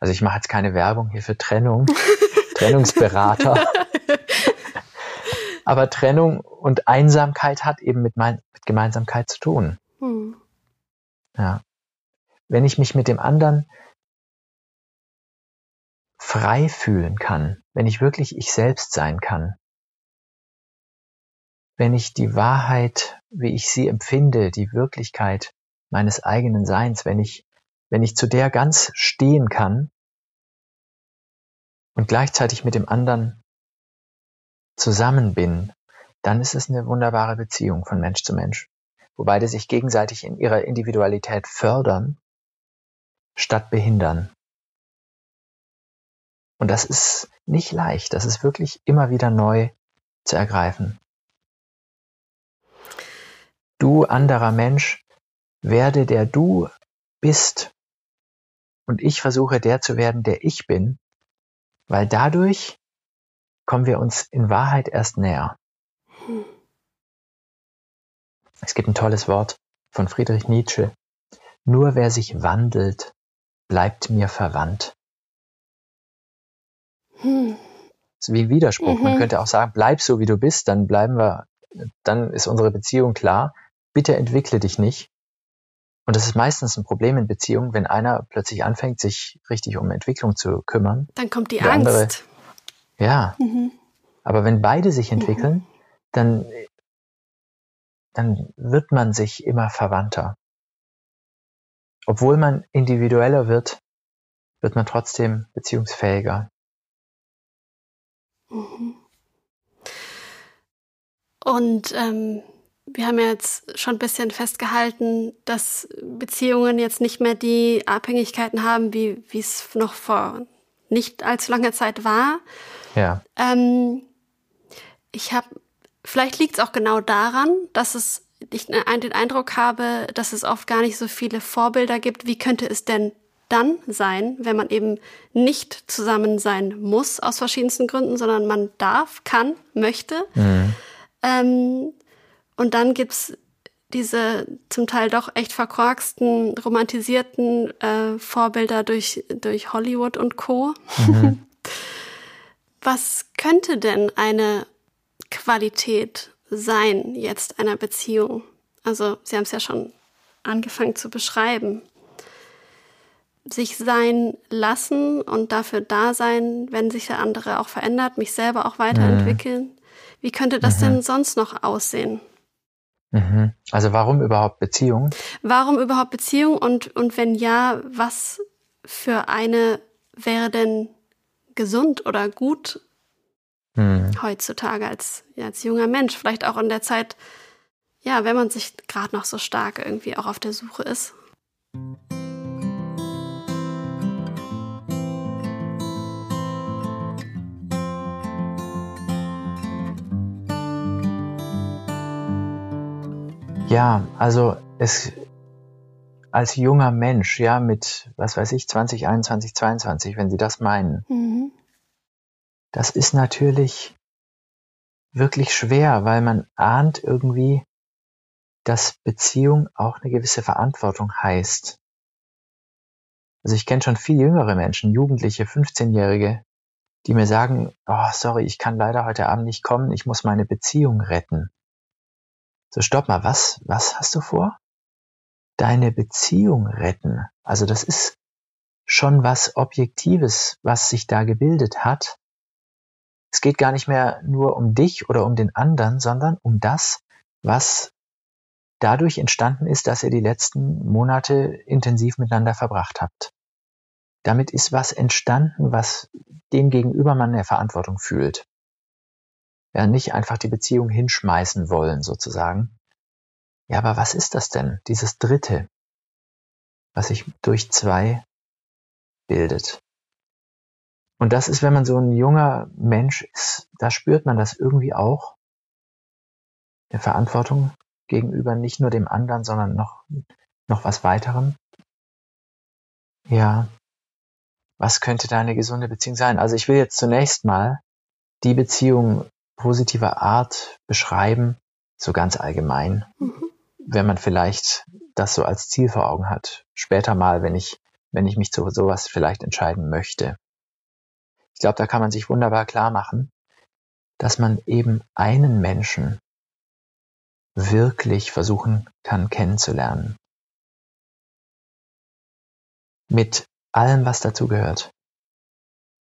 Also ich mache jetzt keine Werbung hier für Trennung, Trennungsberater, aber Trennung und Einsamkeit hat eben mit, mein, mit Gemeinsamkeit zu tun. Hm. Ja. Wenn ich mich mit dem anderen frei fühlen kann, wenn ich wirklich ich selbst sein kann, wenn ich die Wahrheit, wie ich sie empfinde, die Wirklichkeit meines eigenen Seins, wenn ich, wenn ich zu der ganz stehen kann und gleichzeitig mit dem anderen zusammen bin, dann ist es eine wunderbare Beziehung von Mensch zu Mensch wo beide sich gegenseitig in ihrer Individualität fördern, statt behindern. Und das ist nicht leicht. Das ist wirklich immer wieder neu zu ergreifen. Du anderer Mensch, werde der du bist. Und ich versuche der zu werden, der ich bin, weil dadurch kommen wir uns in Wahrheit erst näher. Es gibt ein tolles Wort von Friedrich Nietzsche. Nur wer sich wandelt, bleibt mir verwandt. Hm. Das ist wie ein Widerspruch. Mhm. Man könnte auch sagen, bleib so wie du bist, dann bleiben wir, dann ist unsere Beziehung klar. Bitte entwickle dich nicht. Und das ist meistens ein Problem in Beziehungen, wenn einer plötzlich anfängt, sich richtig um Entwicklung zu kümmern. Dann kommt die Angst. Andere, ja. Mhm. Aber wenn beide sich entwickeln, mhm. dann, dann wird man sich immer verwandter. Obwohl man individueller wird, wird man trotzdem beziehungsfähiger. Mhm. Und ähm, wir haben ja jetzt schon ein bisschen festgehalten, dass Beziehungen jetzt nicht mehr die Abhängigkeiten haben, wie wie es noch vor nicht allzu langer Zeit war. Ja. Ähm, ich habe, vielleicht liegt es auch genau daran, dass es ich den Eindruck habe, dass es oft gar nicht so viele Vorbilder gibt. Wie könnte es denn dann sein, wenn man eben nicht zusammen sein muss aus verschiedensten Gründen, sondern man darf, kann, möchte. Mhm. Ähm, und dann gibt's diese zum Teil doch echt verkorksten, romantisierten äh, Vorbilder durch, durch Hollywood und Co. Mhm. Was könnte denn eine Qualität sein jetzt einer Beziehung? Also Sie haben es ja schon angefangen zu beschreiben sich sein lassen und dafür da sein, wenn sich der andere auch verändert, mich selber auch weiterentwickeln. Mhm. Wie könnte das mhm. denn sonst noch aussehen? Mhm. Also warum überhaupt Beziehung? Warum überhaupt Beziehung und, und wenn ja, was für eine wäre denn gesund oder gut mhm. heutzutage als, ja, als junger Mensch? Vielleicht auch in der Zeit, ja, wenn man sich gerade noch so stark irgendwie auch auf der Suche ist. Ja, also es als junger Mensch, ja, mit, was weiß ich, 20, 21, 22, wenn Sie das meinen, mhm. Das ist natürlich wirklich schwer, weil man ahnt irgendwie, dass Beziehung auch eine gewisse Verantwortung heißt. Also ich kenne schon viel jüngere Menschen, Jugendliche, 15-Jährige, die mir sagen, oh, sorry, ich kann leider heute Abend nicht kommen, ich muss meine Beziehung retten. So, stopp mal, was, was hast du vor? Deine Beziehung retten. Also das ist schon was Objektives, was sich da gebildet hat. Es geht gar nicht mehr nur um dich oder um den anderen, sondern um das, was dadurch entstanden ist, dass ihr die letzten Monate intensiv miteinander verbracht habt. Damit ist was entstanden, was dem gegenüber man eine Verantwortung fühlt ja nicht einfach die Beziehung hinschmeißen wollen, sozusagen. Ja, aber was ist das denn, dieses Dritte, was sich durch zwei bildet? Und das ist, wenn man so ein junger Mensch ist, da spürt man das irgendwie auch. Der Verantwortung gegenüber nicht nur dem anderen, sondern noch, noch was weiterem. Ja, was könnte da eine gesunde Beziehung sein? Also ich will jetzt zunächst mal die Beziehung positiver Art beschreiben, so ganz allgemein, mhm. wenn man vielleicht das so als Ziel vor Augen hat. Später mal, wenn ich, wenn ich mich zu sowas vielleicht entscheiden möchte. Ich glaube, da kann man sich wunderbar klar machen, dass man eben einen Menschen wirklich versuchen kann kennenzulernen. Mit allem, was dazugehört.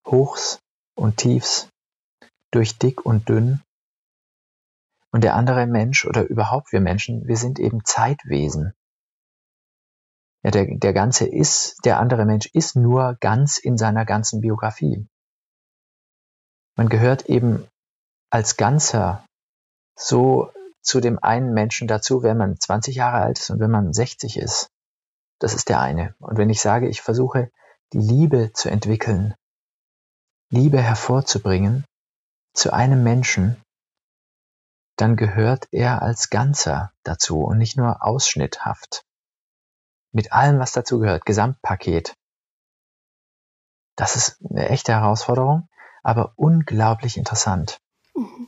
Hochs und Tiefs, durch dick und dünn. Und der andere Mensch oder überhaupt wir Menschen, wir sind eben Zeitwesen. Ja, der, der ganze ist, der andere Mensch ist nur ganz in seiner ganzen Biografie. Man gehört eben als Ganzer so zu dem einen Menschen dazu, wenn man 20 Jahre alt ist und wenn man 60 ist. Das ist der eine. Und wenn ich sage, ich versuche, die Liebe zu entwickeln, Liebe hervorzubringen zu einem Menschen, dann gehört er als Ganzer dazu und nicht nur ausschnitthaft. Mit allem, was dazu gehört, Gesamtpaket. Das ist eine echte Herausforderung, aber unglaublich interessant. Mhm.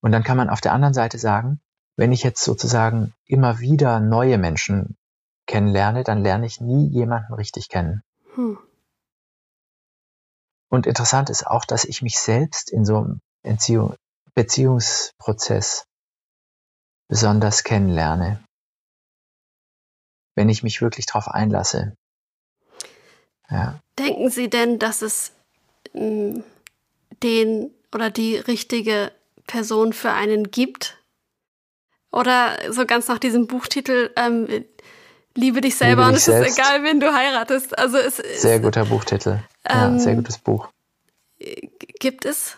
Und dann kann man auf der anderen Seite sagen, wenn ich jetzt sozusagen immer wieder neue Menschen kennenlerne, dann lerne ich nie jemanden richtig kennen. Hm. Und interessant ist auch, dass ich mich selbst in so einem Entziehung, Beziehungsprozess besonders kennenlerne, wenn ich mich wirklich darauf einlasse. Ja. Denken Sie denn, dass es den oder die richtige Person für einen gibt? Oder so ganz nach diesem Buchtitel, ähm, Liebe dich selber Liebe und es selbst. ist egal, wen du heiratest. Also es Sehr guter Buchtitel. Ja, ähm, sehr gutes Buch. Gibt es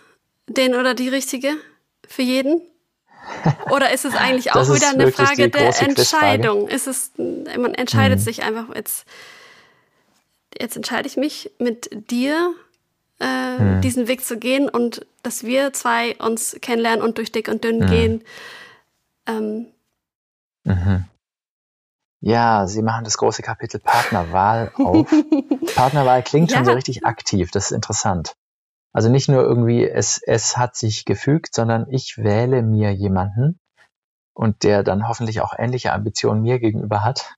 den oder die richtige für jeden? Oder ist es eigentlich auch wieder eine Frage der Entscheidung? Ist es, man entscheidet hm. sich einfach jetzt, jetzt entscheide ich mich mit dir äh, hm. diesen Weg zu gehen und dass wir zwei uns kennenlernen und durch dick und dünn hm. gehen. Ähm, mhm. Ja, Sie machen das große Kapitel Partnerwahl auf. Partnerwahl klingt ja. schon so richtig aktiv, das ist interessant. Also nicht nur irgendwie, es, es hat sich gefügt, sondern ich wähle mir jemanden und der dann hoffentlich auch ähnliche Ambitionen mir gegenüber hat.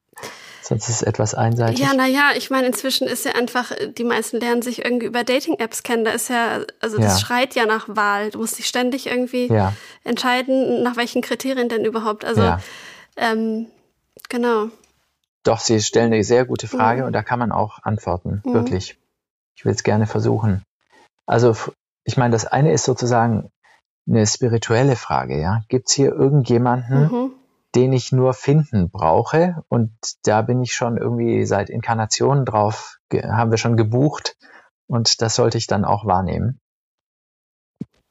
Sonst ist es etwas einseitig. Ja, naja, ich meine, inzwischen ist ja einfach, die meisten lernen sich irgendwie über Dating-Apps kennen. Da ist ja, also das ja. schreit ja nach Wahl. Du musst dich ständig irgendwie ja. entscheiden, nach welchen Kriterien denn überhaupt. Also, ja. ähm, Genau. Doch, Sie stellen eine sehr gute Frage mhm. und da kann man auch antworten, mhm. wirklich. Ich will es gerne versuchen. Also, ich meine, das eine ist sozusagen eine spirituelle Frage, ja. Gibt es hier irgendjemanden, mhm. Den ich nur finden brauche? Und da bin ich schon irgendwie seit Inkarnationen drauf, haben wir schon gebucht und das sollte ich dann auch wahrnehmen.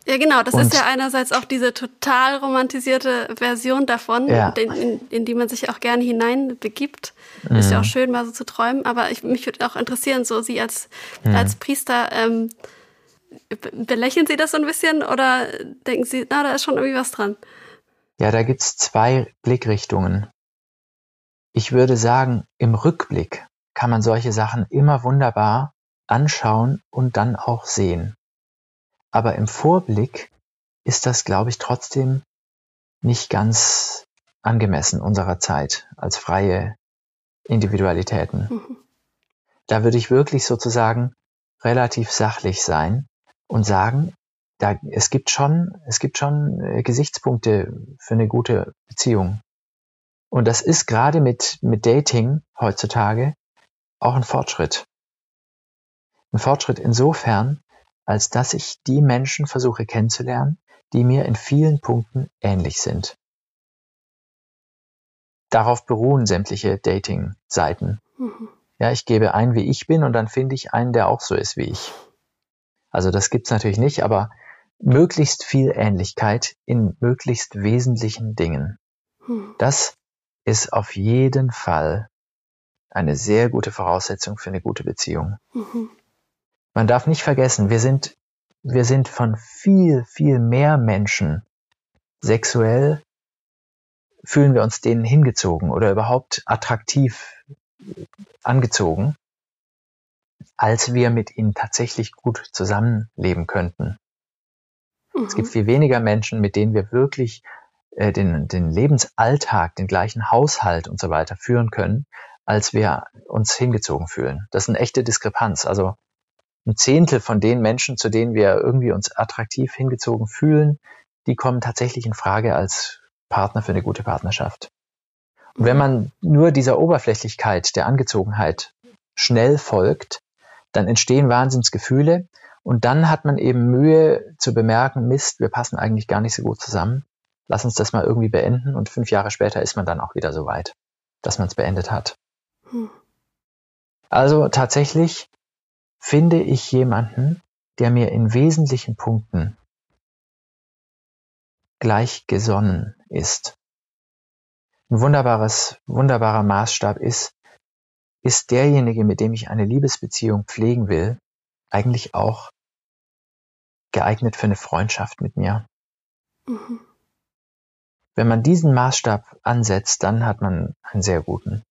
Ja, genau. Das und ist ja einerseits auch diese total romantisierte Version davon, ja. in, in, in, die man sich auch gerne hineinbegibt. Mhm. Ist ja auch mhm. schön, mal so zu träumen. Aber ich, mich würde auch interessieren, so Sie als, mhm. als Priester, ähm, belächeln Sie das so ein bisschen oder denken Sie, na, da ist schon irgendwie was dran? Ja, da gibt's zwei Blickrichtungen. Ich würde sagen, im Rückblick kann man solche Sachen immer wunderbar anschauen und dann auch sehen. Aber im Vorblick ist das, glaube ich, trotzdem nicht ganz angemessen unserer Zeit als freie Individualitäten. Mhm. Da würde ich wirklich sozusagen relativ sachlich sein und sagen, da, es gibt schon, es gibt schon äh, Gesichtspunkte für eine gute Beziehung. Und das ist gerade mit, mit Dating heutzutage auch ein Fortschritt. Ein Fortschritt insofern, als dass ich die Menschen versuche kennenzulernen, die mir in vielen Punkten ähnlich sind. Darauf beruhen sämtliche Dating-Seiten. Mhm. Ja, ich gebe ein, wie ich bin, und dann finde ich einen, der auch so ist wie ich. Also das gibt's natürlich nicht, aber möglichst viel Ähnlichkeit in möglichst wesentlichen Dingen. Mhm. Das ist auf jeden Fall eine sehr gute Voraussetzung für eine gute Beziehung. Mhm. Man darf nicht vergessen, wir sind, wir sind von viel, viel mehr Menschen sexuell fühlen wir uns denen hingezogen oder überhaupt attraktiv angezogen, als wir mit ihnen tatsächlich gut zusammenleben könnten. Mhm. Es gibt mhm. viel weniger Menschen, mit denen wir wirklich äh, den, den Lebensalltag, den gleichen Haushalt und so weiter führen können, als wir uns hingezogen fühlen. Das ist eine echte Diskrepanz. Also ein Zehntel von den Menschen, zu denen wir irgendwie uns attraktiv hingezogen fühlen, die kommen tatsächlich in Frage als Partner für eine gute Partnerschaft. Und wenn man nur dieser Oberflächlichkeit der Angezogenheit schnell folgt, dann entstehen Wahnsinnsgefühle und dann hat man eben Mühe zu bemerken, Mist, wir passen eigentlich gar nicht so gut zusammen. Lass uns das mal irgendwie beenden und fünf Jahre später ist man dann auch wieder so weit, dass man es beendet hat. Hm. Also tatsächlich finde ich jemanden, der mir in wesentlichen Punkten gleichgesonnen ist. Ein wunderbares, wunderbarer Maßstab ist, ist derjenige, mit dem ich eine Liebesbeziehung pflegen will, eigentlich auch geeignet für eine Freundschaft mit mir. Mhm. Wenn man diesen Maßstab ansetzt, dann hat man einen sehr guten.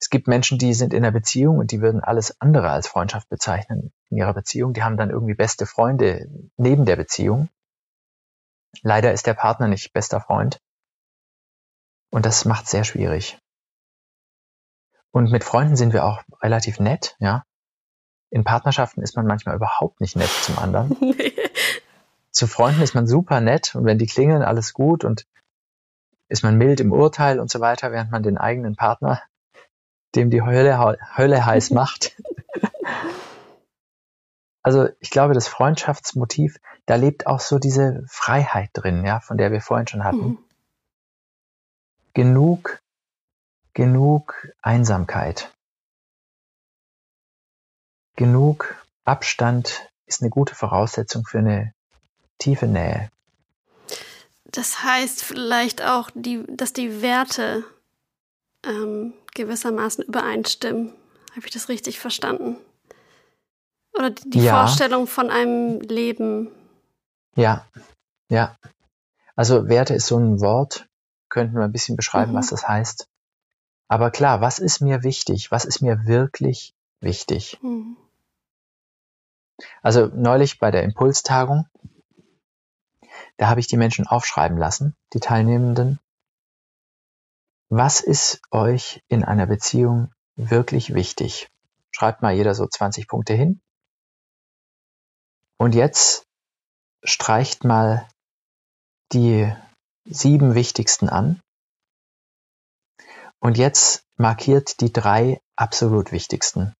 Es gibt Menschen, die sind in einer Beziehung und die würden alles andere als Freundschaft bezeichnen in ihrer Beziehung. Die haben dann irgendwie beste Freunde neben der Beziehung. Leider ist der Partner nicht bester Freund. Und das macht sehr schwierig. Und mit Freunden sind wir auch relativ nett, ja. In Partnerschaften ist man manchmal überhaupt nicht nett zum anderen. Zu Freunden ist man super nett und wenn die klingeln, alles gut und ist man mild im Urteil und so weiter, während man den eigenen Partner, dem die Hölle, Hölle heiß macht. also ich glaube, das Freundschaftsmotiv, da lebt auch so diese Freiheit drin, ja, von der wir vorhin schon hatten. Mhm. Genug, genug Einsamkeit. Genug Abstand ist eine gute Voraussetzung für eine tiefe Nähe. Das heißt vielleicht auch, die, dass die Werte ähm, gewissermaßen übereinstimmen. Habe ich das richtig verstanden? Oder die ja. Vorstellung von einem Leben. Ja, ja. Also Werte ist so ein Wort, könnten wir ein bisschen beschreiben, mhm. was das heißt. Aber klar, was ist mir wichtig? Was ist mir wirklich wichtig? Mhm. Also neulich bei der Impulstagung da habe ich die Menschen aufschreiben lassen, die Teilnehmenden. Was ist euch in einer Beziehung wirklich wichtig? Schreibt mal jeder so 20 Punkte hin. Und jetzt streicht mal die sieben wichtigsten an. Und jetzt markiert die drei absolut wichtigsten.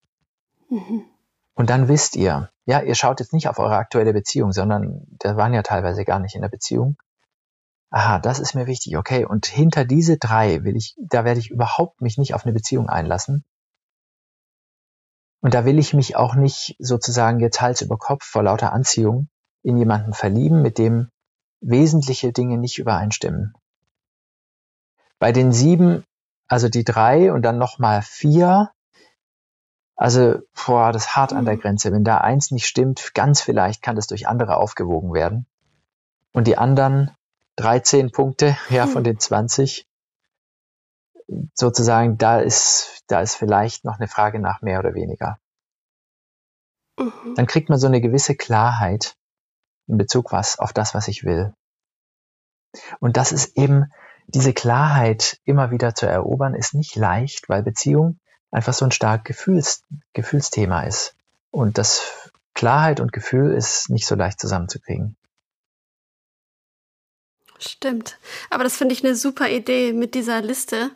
Mhm. Und dann wisst ihr, ja, ihr schaut jetzt nicht auf eure aktuelle Beziehung, sondern da waren ja teilweise gar nicht in der Beziehung. Aha, das ist mir wichtig, okay. Und hinter diese drei will ich, da werde ich überhaupt mich nicht auf eine Beziehung einlassen. Und da will ich mich auch nicht sozusagen jetzt Hals über Kopf vor lauter Anziehung in jemanden verlieben, mit dem wesentliche Dinge nicht übereinstimmen. Bei den sieben, also die drei und dann nochmal vier, also, boah, das ist hart an der mhm. Grenze. Wenn da eins nicht stimmt, ganz vielleicht kann das durch andere aufgewogen werden. Und die anderen 13 Punkte, ja, von den 20, sozusagen, da ist, da ist vielleicht noch eine Frage nach mehr oder weniger. Mhm. Dann kriegt man so eine gewisse Klarheit in Bezug was, auf das, was ich will. Und das ist eben, diese Klarheit immer wieder zu erobern, ist nicht leicht, weil Beziehung einfach so ein stark Gefühls, Gefühlsthema ist. Und das Klarheit und Gefühl ist nicht so leicht zusammenzukriegen. Stimmt. Aber das finde ich eine super Idee mit dieser Liste.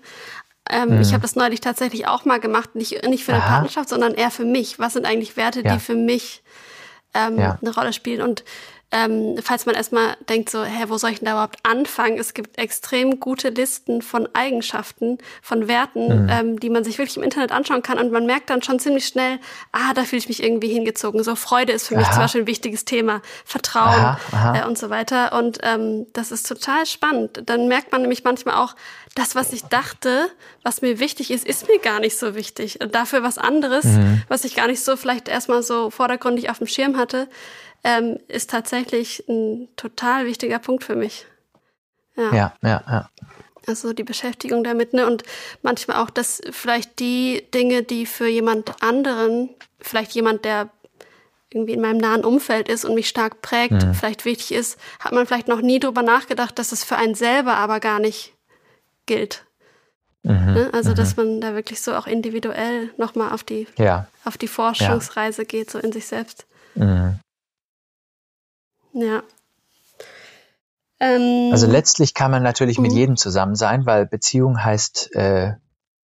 Ähm, mhm. Ich habe das neulich tatsächlich auch mal gemacht, nicht, nicht für eine Aha. Partnerschaft, sondern eher für mich. Was sind eigentlich Werte, ja. die für mich ähm, ja. eine Rolle spielen? Und ähm, falls man erstmal denkt, so, hä, wo soll ich denn da überhaupt anfangen? Es gibt extrem gute Listen von Eigenschaften, von Werten, mhm. ähm, die man sich wirklich im Internet anschauen kann und man merkt dann schon ziemlich schnell, ah, da fühle ich mich irgendwie hingezogen. So Freude ist für mich zum Beispiel ein wichtiges Thema, Vertrauen aha, aha. Äh, und so weiter. Und ähm, das ist total spannend. Dann merkt man nämlich manchmal auch, das, was ich dachte, was mir wichtig ist, ist mir gar nicht so wichtig. Und dafür was anderes, mhm. was ich gar nicht so vielleicht erstmal so vordergründig auf dem Schirm hatte, ähm, ist tatsächlich ein total wichtiger Punkt für mich. Ja, ja, ja. ja. Also die Beschäftigung damit, ne? Und manchmal auch, dass vielleicht die Dinge, die für jemand anderen, vielleicht jemand, der irgendwie in meinem nahen Umfeld ist und mich stark prägt, mhm. vielleicht wichtig ist, hat man vielleicht noch nie drüber nachgedacht, dass es für einen selber aber gar nicht gilt. Mhm, ne? Also, dass mhm. man da wirklich so auch individuell nochmal auf die, ja. auf die Forschungsreise ja. geht, so in sich selbst. Mhm. Ja. Ähm, also letztlich kann man natürlich mit mhm. jedem zusammen sein, weil Beziehung heißt äh,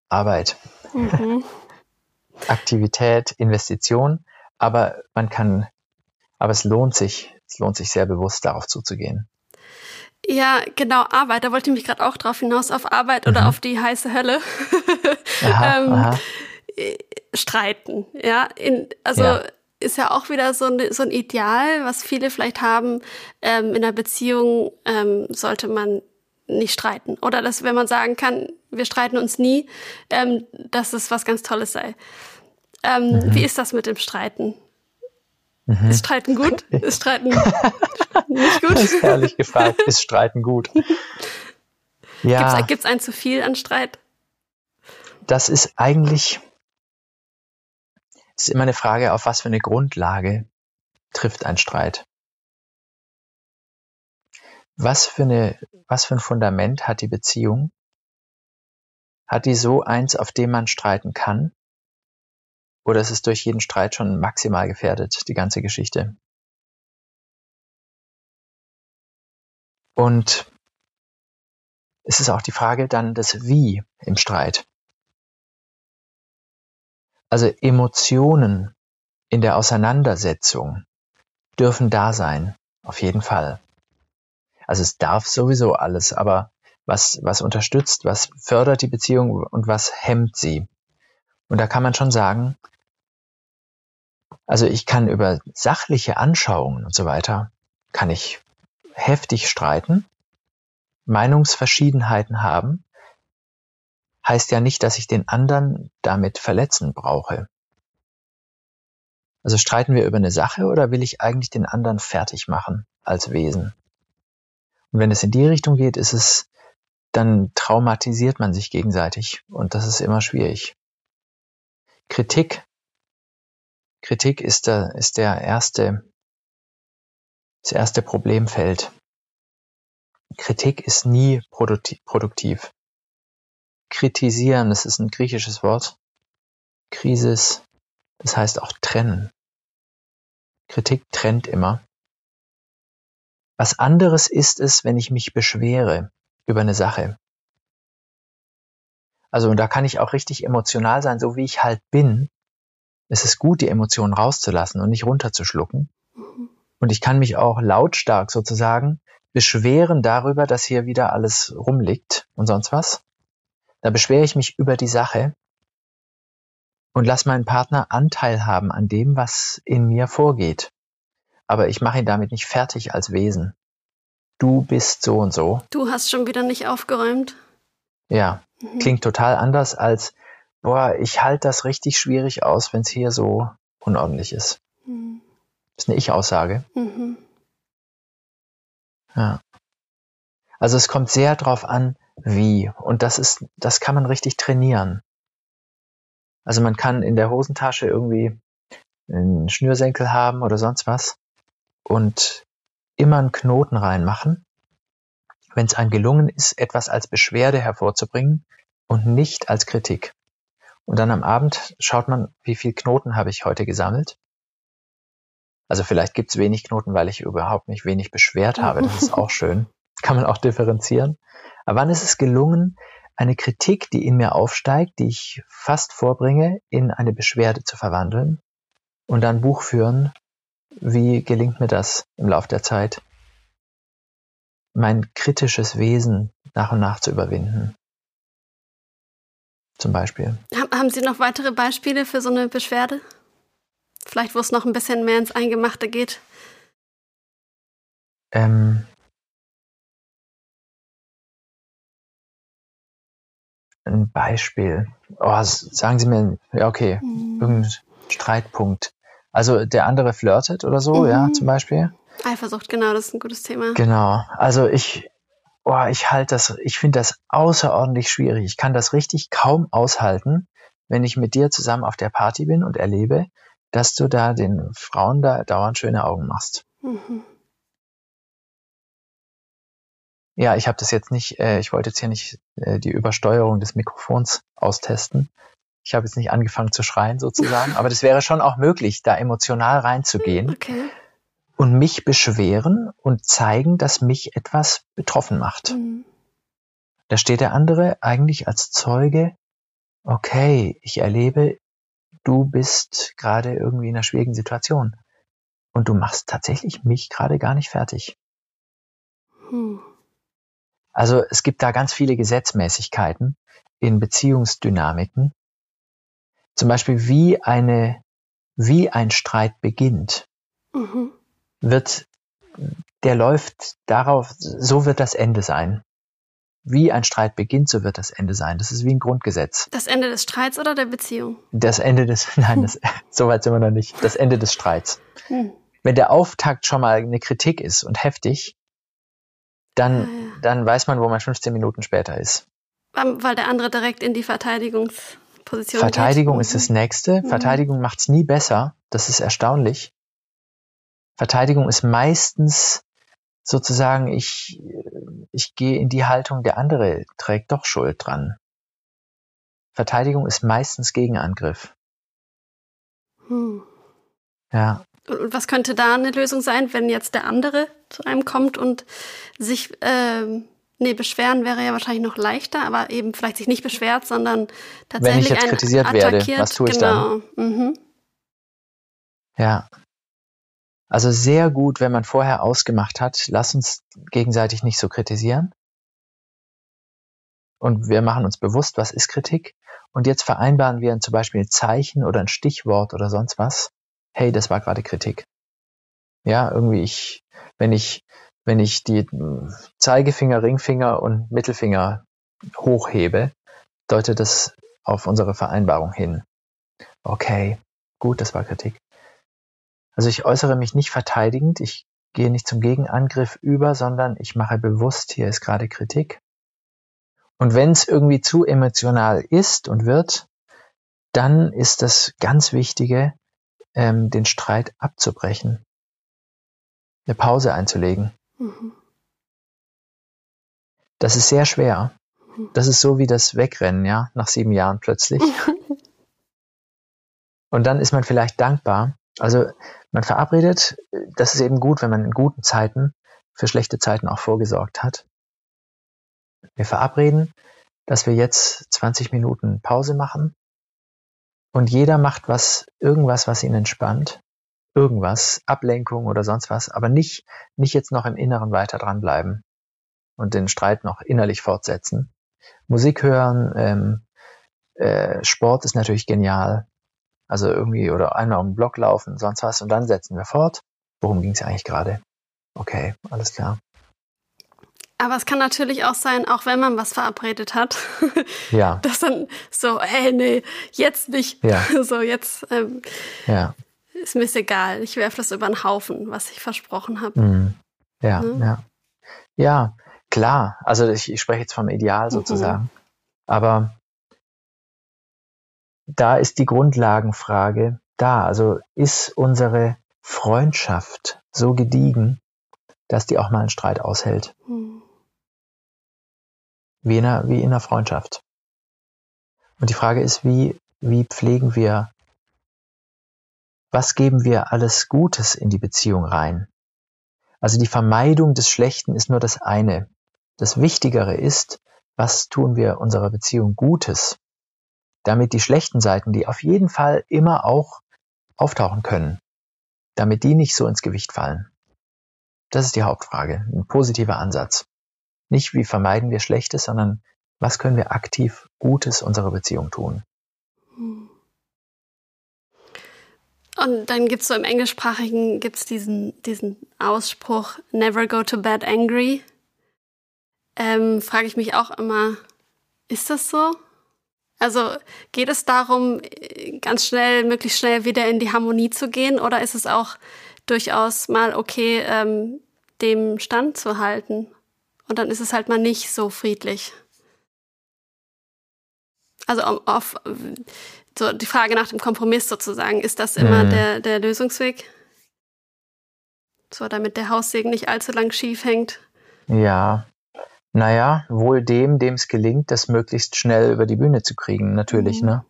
Arbeit, mhm. Aktivität, Investition. Aber man kann, aber es lohnt sich, es lohnt sich sehr bewusst darauf zuzugehen. Ja, genau, Arbeit. Da wollte ich mich gerade auch drauf hinaus, auf Arbeit oder mhm. auf die heiße Hölle. aha, ähm, aha. Streiten, ja. In, also ja ist ja auch wieder so ein, so ein Ideal, was viele vielleicht haben. Ähm, in einer Beziehung ähm, sollte man nicht streiten. Oder dass, wenn man sagen kann, wir streiten uns nie, ähm, dass es was ganz Tolles sei. Ähm, mhm. Wie ist das mit dem Streiten? Mhm. Ist Streiten gut? Ist Streiten nicht gut? Das ist herrlich gefragt. Ist Streiten gut? Ja. Gibt es ein zu viel an Streit? Das ist eigentlich ist immer eine Frage, auf was für eine Grundlage trifft ein Streit. Was für, eine, was für ein Fundament hat die Beziehung? Hat die so eins, auf dem man streiten kann? Oder ist es durch jeden Streit schon maximal gefährdet, die ganze Geschichte? Und es ist auch die Frage dann des Wie im Streit. Also Emotionen in der Auseinandersetzung dürfen da sein, auf jeden Fall. Also es darf sowieso alles, aber was, was unterstützt, was fördert die Beziehung und was hemmt sie? Und da kann man schon sagen, also ich kann über sachliche Anschauungen und so weiter, kann ich heftig streiten, Meinungsverschiedenheiten haben, heißt ja nicht, dass ich den anderen damit verletzen brauche. Also streiten wir über eine Sache oder will ich eigentlich den anderen fertig machen als Wesen? Und wenn es in die Richtung geht, ist es, dann traumatisiert man sich gegenseitig und das ist immer schwierig. Kritik. Kritik ist der, ist der erste, das erste Problemfeld. Kritik ist nie produktiv kritisieren, das ist ein griechisches Wort. Krisis, das heißt auch trennen. Kritik trennt immer. Was anderes ist es, wenn ich mich beschwere über eine Sache. Also, und da kann ich auch richtig emotional sein, so wie ich halt bin. Es ist gut, die Emotionen rauszulassen und nicht runterzuschlucken. Und ich kann mich auch lautstark sozusagen beschweren darüber, dass hier wieder alles rumliegt und sonst was. Da beschwere ich mich über die Sache und lass meinen Partner Anteil haben an dem, was in mir vorgeht. Aber ich mache ihn damit nicht fertig als Wesen. Du bist so und so. Du hast schon wieder nicht aufgeräumt. Ja, mhm. klingt total anders als, boah, ich halte das richtig schwierig aus, wenn es hier so unordentlich ist. Mhm. Das ist eine Ich-Aussage. Mhm. Ja. Also es kommt sehr drauf an, wie. Und das ist, das kann man richtig trainieren. Also man kann in der Hosentasche irgendwie einen Schnürsenkel haben oder sonst was und immer einen Knoten reinmachen, wenn es einem gelungen ist, etwas als Beschwerde hervorzubringen und nicht als Kritik. Und dann am Abend schaut man, wie viel Knoten habe ich heute gesammelt. Also vielleicht gibt es wenig Knoten, weil ich überhaupt nicht wenig beschwert habe. Das ist auch schön. Kann man auch differenzieren. Aber wann ist es gelungen, eine Kritik, die in mir aufsteigt, die ich fast vorbringe, in eine Beschwerde zu verwandeln und dann Buch führen, wie gelingt mir das im Laufe der Zeit, mein kritisches Wesen nach und nach zu überwinden? Zum Beispiel. Haben Sie noch weitere Beispiele für so eine Beschwerde? Vielleicht, wo es noch ein bisschen mehr ins Eingemachte geht? Ähm, ein Beispiel. Oh, sagen Sie mir, ja, okay, mhm. irgendein Streitpunkt. Also der andere flirtet oder so, mhm. ja, zum Beispiel. Eifersucht, genau, das ist ein gutes Thema. Genau. Also ich, oh, ich halte das, ich finde das außerordentlich schwierig. Ich kann das richtig kaum aushalten, wenn ich mit dir zusammen auf der Party bin und erlebe, dass du da den Frauen da dauernd schöne Augen machst. Mhm. Ja, ich habe das jetzt nicht, äh, ich wollte jetzt hier nicht äh, die Übersteuerung des Mikrofons austesten. Ich habe jetzt nicht angefangen zu schreien sozusagen, aber das wäre schon auch möglich, da emotional reinzugehen okay. und mich beschweren und zeigen, dass mich etwas betroffen macht. Mhm. Da steht der andere eigentlich als Zeuge, okay, ich erlebe, du bist gerade irgendwie in einer schwierigen Situation und du machst tatsächlich mich gerade gar nicht fertig. Hm. Also es gibt da ganz viele Gesetzmäßigkeiten in Beziehungsdynamiken. Zum Beispiel wie eine, wie ein Streit beginnt, mhm. wird, der läuft darauf, so wird das Ende sein. wie ein Streit beginnt, so wird das Ende sein. Das ist wie ein Grundgesetz. Das Ende des Streits oder der Beziehung? Das Ende des, nein, das, so weit sind wir noch nicht. Das Ende des Streits. Hm. Wenn der Auftakt schon mal eine Kritik ist und heftig, dann, Ah, ja. Dann weiß man, wo man 15 Minuten später ist. Weil der andere direkt in die Verteidigungsposition Verteidigung geht. ist das nächste. Mhm. Verteidigung macht's nie besser. Das ist erstaunlich. Verteidigung ist meistens sozusagen, ich, ich gehe in die Haltung, der andere trägt doch Schuld dran. Verteidigung ist meistens Gegenangriff. Hm. Ja, Und was könnte da eine Lösung sein, wenn jetzt der andere zu einem kommt und sich, ähm, nee, beschweren wäre ja wahrscheinlich noch leichter, aber eben vielleicht sich nicht beschwert, sondern tatsächlich jetzt einen kritisiert werde, attackiert. was tue ich genau. Mhm. ja. Also sehr gut, wenn man vorher ausgemacht hat, lass uns gegenseitig nicht so kritisieren. Und wir machen uns bewusst, was ist Kritik. Und jetzt vereinbaren wir zum Beispiel ein Zeichen oder ein Stichwort oder sonst was. Hey, das war gerade Kritik. Ja, irgendwie ich, wenn ich, wenn ich die äh, Zeigefinger, Ringfinger und Mittelfinger hochhebe, deutet das auf unsere Vereinbarung hin. Okay, gut, das war Kritik. Also ich äußere mich nicht verteidigend, ich gehe nicht zum Gegenangriff über, sondern ich mache bewusst, hier ist gerade Kritik. Und wenn es irgendwie zu emotional ist und wird, dann ist das ganz Wichtige, ähm, den Streit abzubrechen, eine Pause einzulegen. Mhm. Das ist sehr schwer. Das ist so wie das Wegrennen, ja, nach sieben Jahren plötzlich. Und dann ist man vielleicht dankbar. Also man verabredet, das ist eben gut, wenn man in guten Zeiten für schlechte Zeiten auch vorgesorgt hat. Wir verabreden, dass wir jetzt 20 Minuten Pause machen und jeder macht was, irgendwas, was ihn entspannt. Irgendwas, Ablenkung oder sonst was, aber nicht, nicht jetzt noch im Inneren weiter dranbleiben und den Streit noch innerlich fortsetzen. Musik hören, ähm, äh, Sport ist natürlich genial. Also irgendwie oder einmal um den Block laufen, sonst was und dann setzen wir fort. Worum ging es eigentlich gerade? Okay, alles klar. Aber es kann natürlich auch sein, auch wenn man was verabredet hat, Ja, dass dann so, hey, nee, jetzt nicht. Ja. So, jetzt ähm, ja, ist mir egal. Ich werfe das über den Haufen, was ich versprochen habe. mm, ja, Ne? ja. Ja, klar. Also ich, ich spreche jetzt vom Ideal sozusagen. Aber da ist die Grundlagenfrage da. Also ist unsere Freundschaft so gediegen, dass die auch mal einen Streit aushält? Hm. Wie in einer, wie in einer Freundschaft. Und die Frage ist, wie, wie pflegen wir, was geben wir alles Gutes in die Beziehung rein? Also die Vermeidung des Schlechten ist nur das eine. Das Wichtigere ist, was tun wir unserer Beziehung Gutes, damit die schlechten Seiten, die auf jeden Fall immer auch auftauchen können, damit die nicht so ins Gewicht fallen. Das ist die Hauptfrage, ein positiver Ansatz. Nicht wie vermeiden wir Schlechtes, sondern was können wir aktiv Gutes unserer Beziehung tun. Hm. Und dann gibt's so im Englischsprachigen gibt's diesen, diesen Ausspruch, never go to bed angry. Ähm, Frage ich mich auch immer, ist das so? Also geht es darum, ganz schnell, möglichst schnell wieder in die Harmonie zu gehen oder ist es auch durchaus mal okay, ähm, dem Stand zu halten? Und dann ist es halt mal nicht so friedlich. Also auf so die Frage nach dem Kompromiss sozusagen, ist das immer Mhm. der, der Lösungsweg? So, damit der Haussegen nicht allzu lang schief hängt. Ja, naja, wohl dem, dem es gelingt, das möglichst schnell über die Bühne zu kriegen, natürlich, Mhm. ne?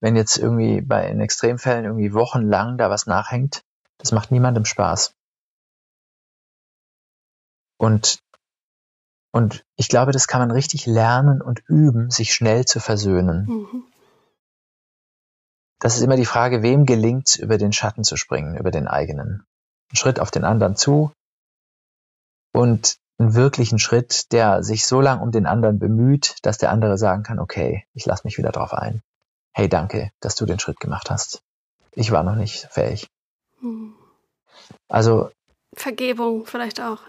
Wenn jetzt irgendwie bei in Extremfällen irgendwie wochenlang da was nachhängt, das macht niemandem Spaß. Und, und ich glaube, das kann man richtig lernen und üben, sich schnell zu versöhnen. Mhm. Das ist immer die Frage, wem gelingt es, über den Schatten zu springen, über den eigenen. Ein Schritt auf den anderen zu und einen wirklichen Schritt, der sich so lang um den anderen bemüht, dass der andere sagen kann, okay, ich lasse mich wieder drauf ein. Hey, danke, dass du den Schritt gemacht hast. Ich war noch nicht fähig. Mhm. Also, Vergebung vielleicht auch.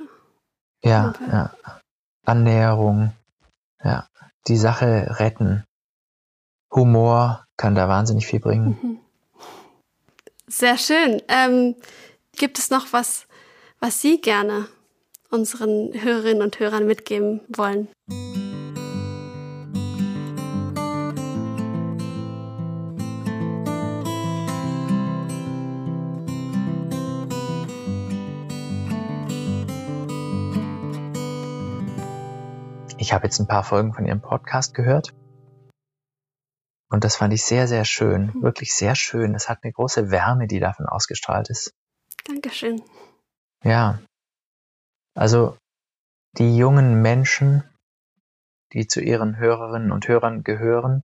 ja, Okay. ja. Annäherung, Ja, die Sache retten. Humor kann da wahnsinnig viel bringen. Mhm. Sehr schön. Ähm, gibt es noch was, was Sie gerne unseren Hörerinnen und Hörern mitgeben wollen? Ich habe jetzt ein paar Folgen von Ihrem Podcast gehört. Und das fand ich sehr, sehr schön. Hm. Wirklich sehr schön. Es hat eine große Wärme, die davon ausgestrahlt ist. Dankeschön. Ja. Also die jungen Menschen, die zu ihren Hörerinnen und Hörern gehören,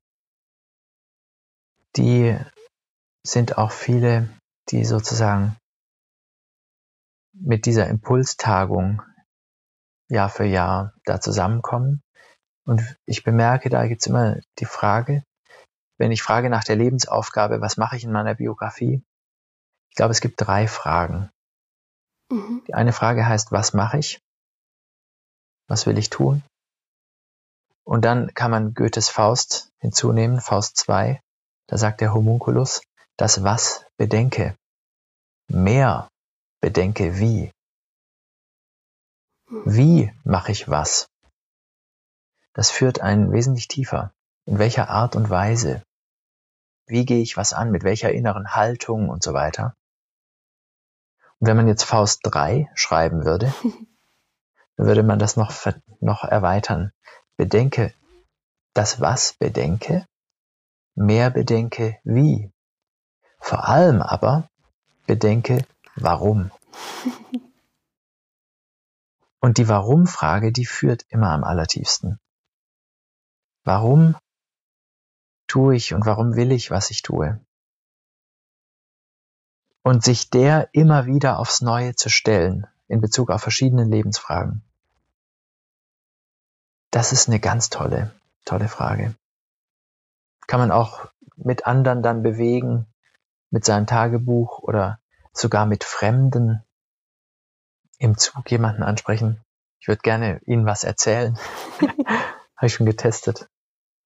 die sind auch viele, die sozusagen mit dieser Impulstagung Jahr für Jahr da zusammenkommen. Und ich bemerke, da gibt's immer die Frage, wenn ich frage nach der Lebensaufgabe, was mache ich in meiner Biografie? Ich glaube, es gibt drei Fragen. Mhm. Die eine Frage heißt, was mache ich? Was will ich tun? Und dann kann man Goethes Faust hinzunehmen, Faust 2. Da sagt der Homunculus, das Was bedenke. Mehr bedenke wie. Wie mache ich was? Das führt einen wesentlich tiefer. In welcher Art und Weise? Wie gehe ich was an? Mit welcher inneren Haltung und so weiter? Und wenn man jetzt Faust 3 schreiben würde, dann würde man das noch, noch erweitern. Bedenke das was bedenke, mehr bedenke wie. Vor allem aber bedenke warum. Und die Warum-Frage, die führt immer am allertiefsten. Warum tue ich und warum will ich, was ich tue? Und sich der immer wieder aufs Neue zu stellen in Bezug auf verschiedene Lebensfragen. Das ist eine ganz tolle, tolle Frage. Kann man auch mit anderen dann bewegen, mit seinem Tagebuch oder sogar mit Fremden im Zug jemanden ansprechen. Ich würde gerne Ihnen was erzählen. Habe ich schon getestet.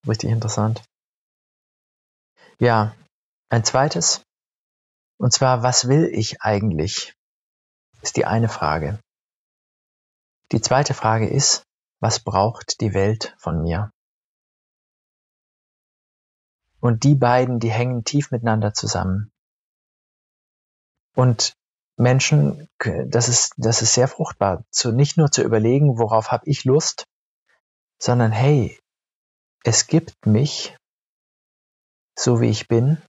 Richtig interessant. Ja, ein zweites. Und zwar, was will ich eigentlich? Ist die eine Frage. Die zweite Frage ist, was braucht die Welt von mir? Und die beiden, die hängen tief miteinander zusammen. Und Menschen, das ist, das ist sehr fruchtbar, zu, nicht nur zu überlegen, worauf habe ich Lust, sondern hey, es gibt mich, so wie ich bin,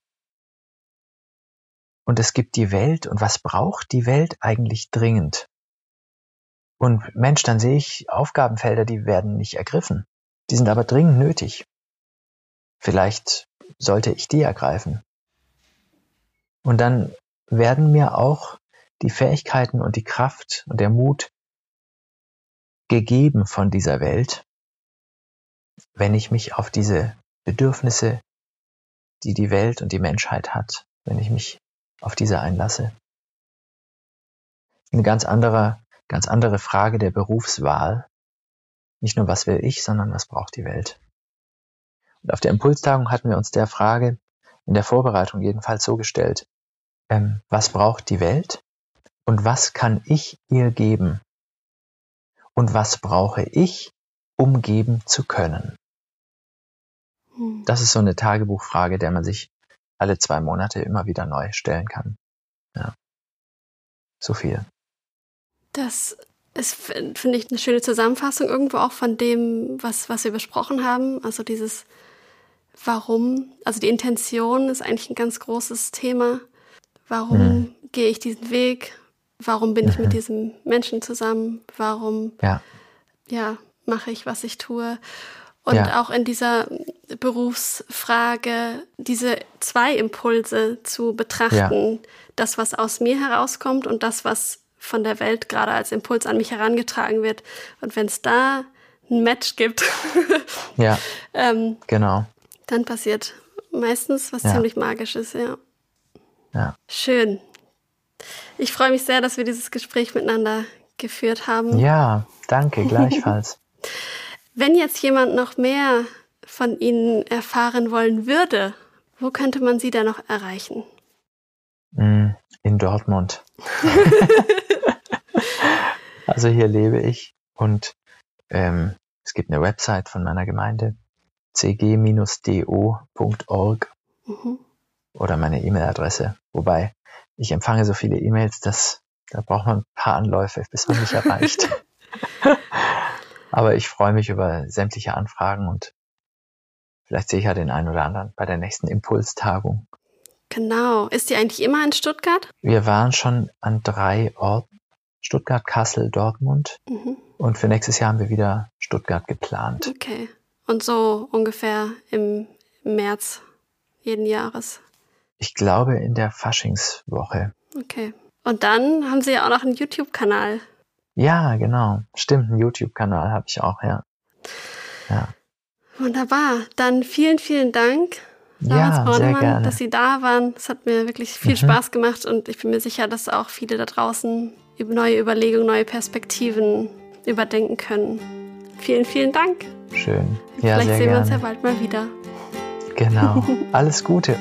und es gibt die Welt, und was braucht die Welt eigentlich dringend? Und Mensch, dann sehe ich Aufgabenfelder, die werden nicht ergriffen, die sind aber dringend nötig. Vielleicht sollte ich die ergreifen. Und dann werden mir auch die Fähigkeiten und die Kraft und der Mut gegeben von dieser Welt, wenn ich mich auf diese Bedürfnisse, die die Welt und die Menschheit hat, wenn ich mich auf diese einlasse. Eine ganz andere, ganz andere Frage der Berufswahl. Nicht nur was will ich, sondern was braucht die Welt. Und auf der Impulstagung hatten wir uns der Frage in der Vorbereitung jedenfalls so gestellt, ähm, was braucht die Welt und was kann ich ihr geben? Und was brauche ich, um geben zu können? Hm. Das ist so eine Tagebuchfrage, der man sich alle zwei Monate immer wieder neu stellen kann. Ja. So viel. Das ist, finde ich, eine schöne Zusammenfassung irgendwo auch von dem, was, was wir besprochen haben. Also dieses Warum, also die Intention ist eigentlich ein ganz großes Thema. Warum hm. gehe ich diesen Weg? Warum bin mhm. ich mit diesem Menschen zusammen? Warum ja. ja mache ich, was ich tue? Und ja. auch in dieser Berufsfrage diese zwei Impulse zu betrachten. Ja. Das, was aus mir herauskommt und das, was von der Welt gerade als Impuls an mich herangetragen wird. Und wenn es da ein Match gibt, ja, ähm, genau. dann passiert meistens was ziemlich Magisches, ja. ja. Schön. Ich freue mich sehr, dass wir dieses Gespräch miteinander geführt haben. Ja, danke, gleichfalls. Wenn jetzt jemand noch mehr von Ihnen erfahren wollen würde, wo könnte man Sie da noch erreichen? Mm, in Dortmund. also hier lebe ich und ähm, es gibt eine Website von meiner Gemeinde, cg-do.org mhm. oder meine E-Mail-Adresse. Wobei ich empfange so viele E-Mails, dass da braucht man ein paar Anläufe, bis man mich erreicht. Aber ich freue mich über sämtliche Anfragen und vielleicht sehe ich ja den einen oder anderen bei der nächsten Impulstagung. Genau. Ist die eigentlich immer in Stuttgart? Wir waren schon an drei Orten. Stuttgart, Kassel, Dortmund. Mhm. Und für nächstes Jahr haben wir wieder Stuttgart geplant. Okay. Und so ungefähr im März jeden Jahres. Ich glaube in der Faschingswoche. Okay. Und dann haben Sie ja auch noch einen YouTube-Kanal. Ja, genau. Stimmt, einen YouTube-Kanal habe ich auch, ja. Ja. Wunderbar. Dann vielen, vielen Dank, Laurens ja, sehr gerne. dass Sie da waren. Es hat mir wirklich viel mhm. Spaß gemacht und ich bin mir sicher, dass auch viele da draußen über neue Überlegungen, neue Perspektiven überdenken können. Vielen, vielen Dank. Schön. Ja, Vielleicht sehen gerne. wir uns ja bald mal wieder. Genau. Alles Gute.